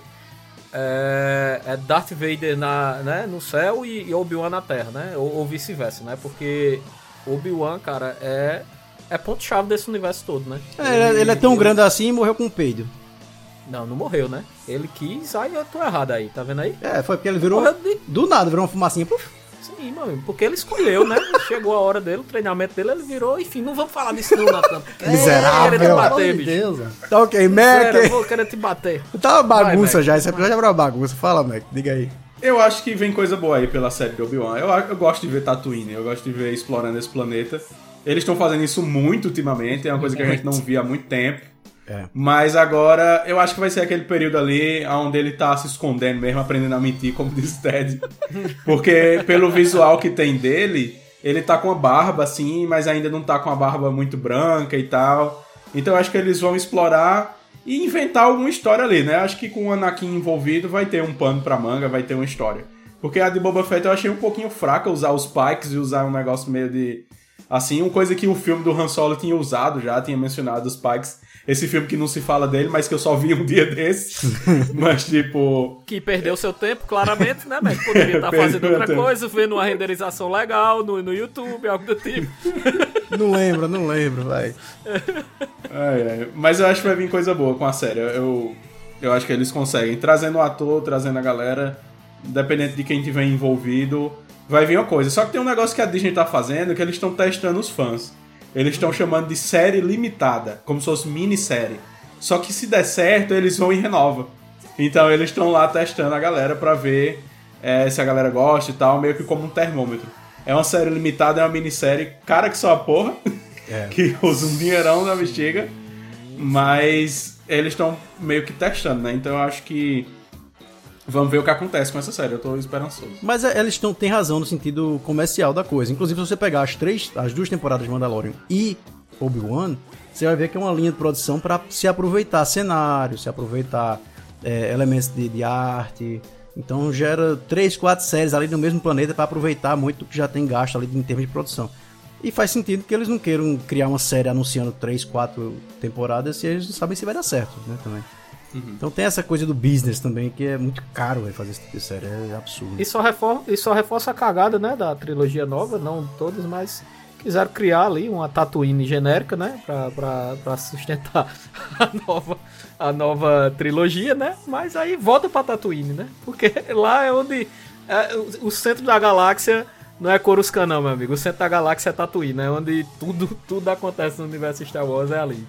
é, é Darth Vader na, né, no céu e, e Obi-Wan na Terra, né? Ou, ou vice-versa, né? Porque Obi-Wan, cara, é, é ponto-chave desse universo todo, né? É, ele, ele é tão grande assim e morreu com um peido. Não, não morreu, né? Ele quis, aí eu tô errado aí, tá vendo aí? É, foi porque ele virou. Morreu de- Do nada, virou uma fumacinha. Puf. Sim, mano, porque ele escolheu, né? [laughs] Chegou a hora dele, o treinamento dele, ele virou, enfim, não vamos falar disso não, Natan. [laughs] Miserável. Querer te bater, bicho. Deus. Tá ok, Sério, eu Mac. vou querer te bater. Tá uma bagunça Vai, Mac. já. Esse episódio já virou uma bagunça. Fala, Mac. Diga aí. Eu acho que vem coisa boa aí pela série de Obi-Wan. Eu, eu gosto de ver Tatooine, eu gosto de ver explorando esse planeta. Eles estão fazendo isso muito ultimamente, é uma coisa que a gente não via há muito tempo. É. Mas agora eu acho que vai ser aquele período ali onde ele tá se escondendo mesmo, aprendendo a mentir, como [laughs] diz o Ted. Porque pelo visual que tem dele, ele tá com a barba assim, mas ainda não tá com a barba muito branca e tal. Então eu acho que eles vão explorar e inventar alguma história ali, né? Acho que com o Anakin envolvido vai ter um pano pra manga, vai ter uma história. Porque a de Boba Fett eu achei um pouquinho fraca usar os Pikes e usar um negócio meio de. Assim, uma coisa que o filme do Han Solo tinha usado já, tinha mencionado os Pikes. Esse filme que não se fala dele, mas que eu só vi um dia desses. [laughs] mas, tipo. Que perdeu seu tempo, claramente, né, Mac? Poderia estar [laughs] Perdeu fazendo outra tempo. coisa, vendo uma renderização legal no, no YouTube, algo do tipo. [laughs] Não lembro, não lembro, vai. É, é. Mas eu acho que vai vir coisa boa com a série. Eu, eu acho que eles conseguem. Trazendo o ator, trazendo a galera, independente de quem tiver envolvido, vai vir uma coisa. Só que tem um negócio que a Disney tá fazendo que eles estão testando os fãs. Eles estão chamando de série limitada, como se fosse minissérie. Só que se der certo, eles vão e renova. Então eles estão lá testando a galera pra ver é, se a galera gosta e tal, meio que como um termômetro. É uma série limitada, é uma minissérie, cara que só a porra, [laughs] que usa um dinheirão na bexiga, mas eles estão meio que testando, né? Então eu acho que vamos ver o que acontece com essa série, eu tô esperançoso. Mas é, eles tão, têm razão no sentido comercial da coisa. Inclusive, se você pegar as três, as duas temporadas de Mandalorian e Obi-Wan, você vai ver que é uma linha de produção para se aproveitar cenário, se aproveitar é, elementos de, de arte. Então gera três, quatro séries ali no mesmo planeta para aproveitar muito do que já tem gasto ali em termos de produção. E faz sentido que eles não queiram criar uma série anunciando três, quatro temporadas se eles não sabem se vai dar certo, né, também. Então tem essa coisa do business também, que é muito caro véio, fazer esse tipo de série, é absurdo. E só, reforça, e só reforça a cagada, né, da trilogia nova, não todas, mas quiseram criar ali uma Tatooine genérica, né, pra, pra, pra sustentar [laughs] a nova, a nova trilogia, né, mas aí volta pra Tatooine, né, porque lá é onde é, o, o centro da galáxia não é Coruscant não, meu amigo, o centro da galáxia é Tatooine, né, onde tudo, tudo acontece no universo Star Wars é ali.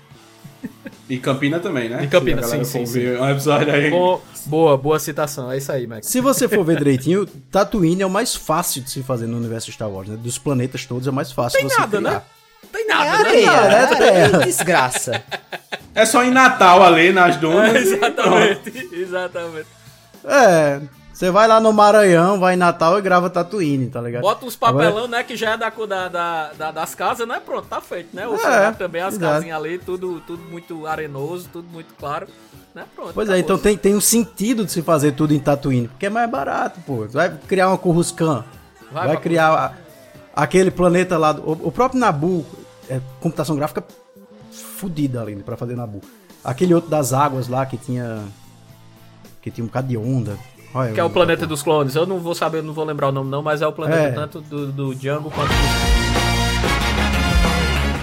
E Campina também, né? E Campina, sim, sim, for sim. ver Um episódio aí. Bom, boa, boa citação, é isso aí, Max. Se você for ver direitinho, Tatooine é o mais fácil de se fazer no universo Star Wars, né? Dos planetas todos é o mais fácil Tem você nada, criar. né? Tem nada, É né? areia, Nada, é, né? desgraça. É só em Natal ali nas dunas. pronto. exatamente, [laughs] exatamente. É, você vai lá no Maranhão, vai em Natal e grava Tatooine, tá ligado? Bota uns papelão, né, que já é da, da, da- da- das casas, né? Pronto, tá feito, né? O É, cenário também, as exato. casinhas ali, tudo, tudo muito arenoso, tudo muito claro, né? Pronto. Pois é, então tem, tem um sentido de se fazer tudo em Tatooine, porque é mais barato, pô. Você vai criar uma Coruscant, Vai vai, criar a- aquele planeta lá, do, o, o próprio Nabu, é computação gráfica fodida ali pra fazer Nabu. Aquele outro das águas lá que tinha que tinha um bocado de onda. Olha, Que é o eu- planeta dos clones. Eu não vou saber, eu não vou lembrar o nome não, mas é o planeta É. tanto do, do Django quanto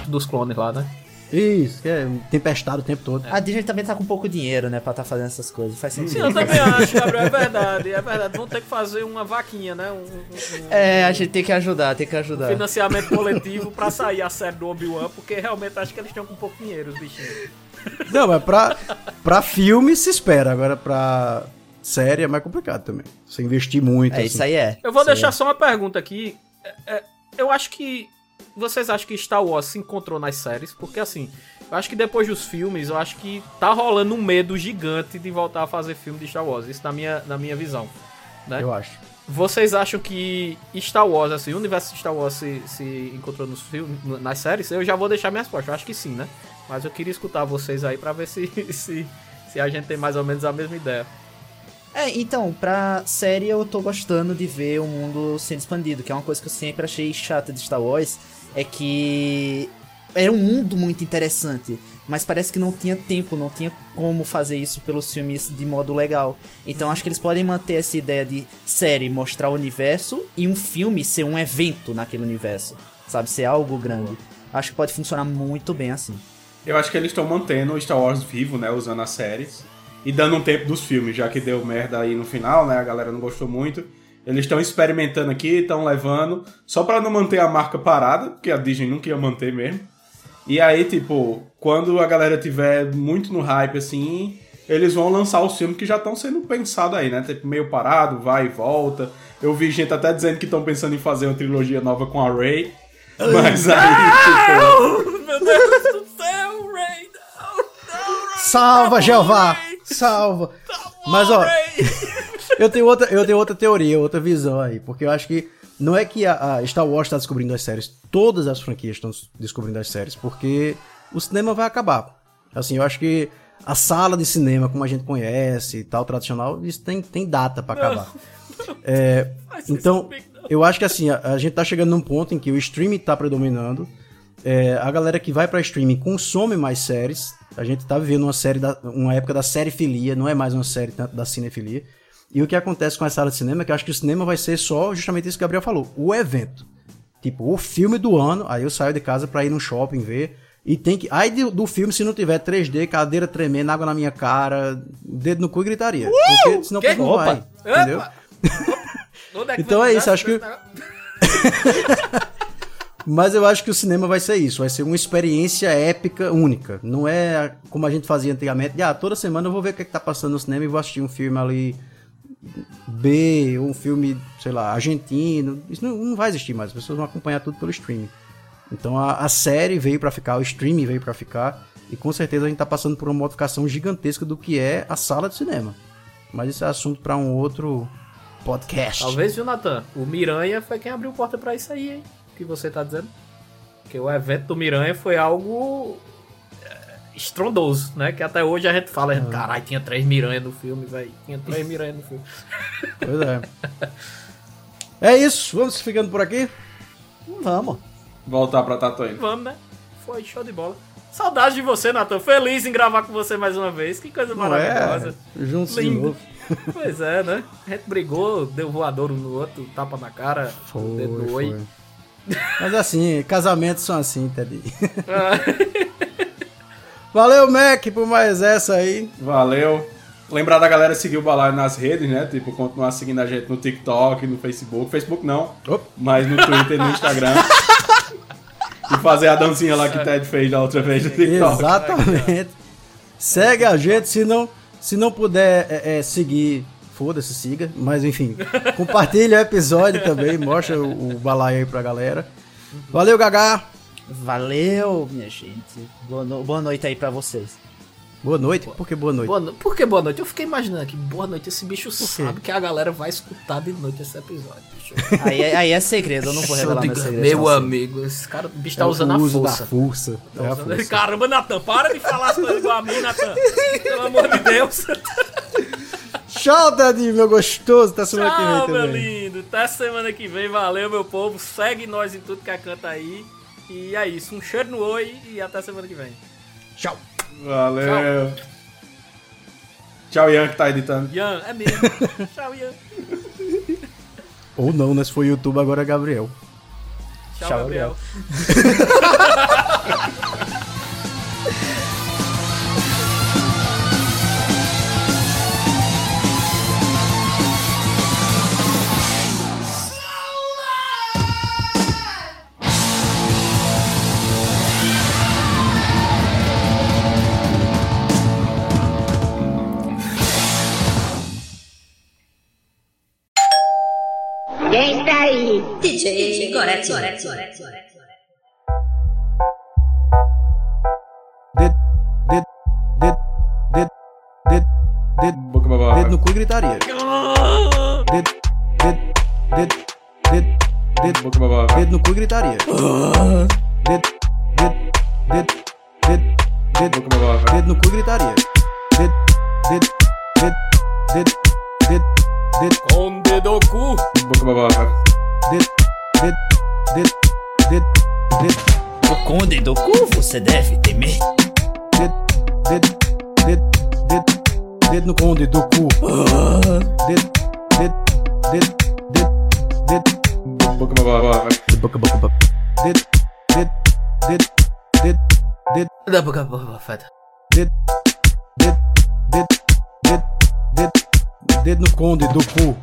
dos, dos clones lá, né? Isso, que é tempestado o tempo todo. A Disney também tá com pouco dinheiro, né, pra tá fazendo essas coisas. Faz Sim, sentido. eu também [laughs] acho, Gabriel, é verdade, é verdade. Vão ter que fazer uma vaquinha, né? Um, um- um- É, a gente tem que ajudar, tem que um ajudar. financiamento coletivo pra sair a série do Obi-Wan, porque realmente acho que eles estão com pouco dinheiro, os bichinhos. Não, mas pra, pra filme se espera, agora pra série é mais complicado também. Você investir muito. É, assim. isso aí é. Eu vou Isso deixar é. só uma pergunta aqui. É, é, eu acho que. Vocês acham que Star Wars se encontrou nas séries? Porque assim, eu acho que depois dos filmes, eu acho que tá rolando um medo gigante de voltar a fazer filme de Star Wars. Isso na minha, na minha visão. Né? Eu acho. Vocês acham que Star Wars, assim, o universo de Star Wars se, se encontrou nos filmes, nas séries? Eu já vou deixar minha resposta. Eu acho que sim, né? Mas eu queria escutar vocês aí pra ver se, [laughs] se, se a gente tem mais ou menos a mesma ideia. É, então, pra série eu tô gostando de ver o mundo sendo expandido, que é uma coisa que eu sempre achei chata de Star Wars, é que era um mundo muito interessante, mas parece que não tinha tempo, não tinha como fazer isso pelos filmes de modo legal. Então acho que eles podem manter essa ideia de série mostrar o universo e um filme ser um evento naquele universo, sabe, ser algo grande. Acho que pode funcionar muito bem assim. Eu acho que eles estão mantendo o Star Wars vivo, né? Usando as séries. E dando um tempo dos filmes, já que deu merda aí no final, né? A galera não gostou muito. Eles estão experimentando aqui, estão levando, só pra não manter a marca parada, porque a Disney nunca ia manter mesmo. E aí, tipo, quando a galera tiver muito no hype, assim, eles vão lançar os filmes que já estão sendo pensados aí, né? Tipo, meio parado, vai e volta. Eu vi gente até dizendo que estão pensando em fazer uma trilogia nova com a Rey. Mas aí, tipo. Meu Deus do céu, Ray! Salva, Jeová! Salva! Mas ó, [laughs] eu tenho outra, eu tenho outra teoria, outra visão aí, porque eu acho que não é que a, a Star Wars está descobrindo as séries, todas as franquias estão descobrindo as séries, porque o cinema vai acabar. Assim, eu acho que a sala de cinema, como a gente conhece e tal, tradicional, isso tem, tem data pra acabar. [laughs] É, então, eu acho que assim, a, a gente tá chegando num ponto em que o streaming tá predominando. É, a galera que vai pra streaming consome mais séries. A gente tá vivendo uma série da, uma época da série filia, não é mais uma série tanto da cinefilia. E o que acontece com a sala de cinema é que eu acho que o cinema vai ser só justamente isso que o Gabriel falou, o evento. Tipo, o filme do ano, aí eu saio de casa pra ir no shopping ver. E tem que. Aí do, do filme, se não tiver 3D, cadeira tremendo, água na minha cara, dedo no cu e gritaria. Porque senão Que? não vai. Opa! Entendeu? Que [laughs] Então é isso, acho que- negócio? [laughs] Mas eu acho que o cinema vai ser isso, vai ser uma experiência épica, única. Não é como a gente fazia antigamente, de, ah, toda semana eu vou ver o que, é que tá passando no cinema e vou assistir um filme ali B, ou um filme, sei lá, argentino. Isso não, não vai existir mais, as pessoas vão acompanhar tudo pelo streaming. Então a, a série veio pra ficar, o streaming veio pra ficar, e com certeza a gente tá passando por uma modificação gigantesca do que é a sala de cinema. Mas isso é assunto pra um outro podcast. Talvez, viu, Natan? O Miranha foi quem abriu porta pra isso aí, hein? Que você tá dizendo. Porque o evento do Miranha foi algo é, estrondoso, né? Que até hoje a gente fala, É. caralho, tinha três Miranha no filme, velho. Tinha três [laughs] Miranha no filme. Pois é. É isso, vamos ficando por aqui? Vamos. Voltar pra Tatooine. Vamos, né? Foi show de bola. Saudades de você, Natan. Feliz em gravar com você mais uma vez. Que coisa Não maravilhosa. é? Juntos de novo. Pois é, né? A gente brigou, deu voador um no outro, tapa na cara, Foi, dedo no foi. Mas assim, casamentos são assim, Teddy. [laughs] Valeu, Mac, por mais essa aí. Valeu. Lembrar da galera seguir o Balaio nas redes, né? Tipo, continuar seguindo a gente no TikTok, no Facebook. Facebook não, mas no Twitter e no Instagram. [laughs] e fazer a dancinha lá que o Ted fez da outra vez no TikTok. Exatamente. Segue a gente, se não, se não puder é, é, seguir, foda-se, siga. Mas enfim, compartilha o episódio também, mostra o, o balaio aí pra galera. Valeu, Gagá. Valeu, minha gente. Boa, no- boa noite aí pra vocês. Boa noite. Por que boa noite? Boa no... Por que boa noite? Eu fiquei imaginando aqui, boa noite, esse bicho sabe que a galera vai escutar de noite esse episódio. bicho. Aí, é- aí é segredo, eu não vou revelar meu segredo. Meu sei. amigo, esse cara, o bicho É tá o usando a uso força. da força. Tá É a usando- força. Caramba, Natan, para de falar as coisas igual a mim, Natan. Pelo amor de Deus. Tchau, Teddy, meu gostoso. Até semana que Tchau, vem meu também. lindo. Até semana que vem. Valeu, meu povo. Segue nós em tudo que é canto aí. E é isso. Um cheiro no oi e até semana que vem. Tchau. Valeu. Tchau, Ian, que tá editando. Ian, é mesmo. [laughs] Tchau, Ian. Ou não, né? Se for YouTube, agora é Gabriel. Tchau, Tchau, Gabriel. [laughs] Gorete, Gorete. Boca babaca. Dedo no cu e gritaria. Dedo, dedo, dedo, dedo, dedo, Boca babaca. dedo no cu e gritaria. Dedo, dedo, dedo, dedo, dedo, Boca babaca. dedo no cu e gritaria. Dedo, dedo, dedo, dedo, dedo, dedo, Com dedo cu. Boca babaca. dedo, dedo, O conde do cu você deve temer. dedo, dedo, dedo, dedo, dedo no conde do cu. Dedo, dedo, dedo, dedo, dedo, Boca boca, boca, boca. Dedo, dedo, dedo, dedo, dedo, Da boca boca feta. dedo, dedo, dedo, dedo, dedo, dedo no conde do cu.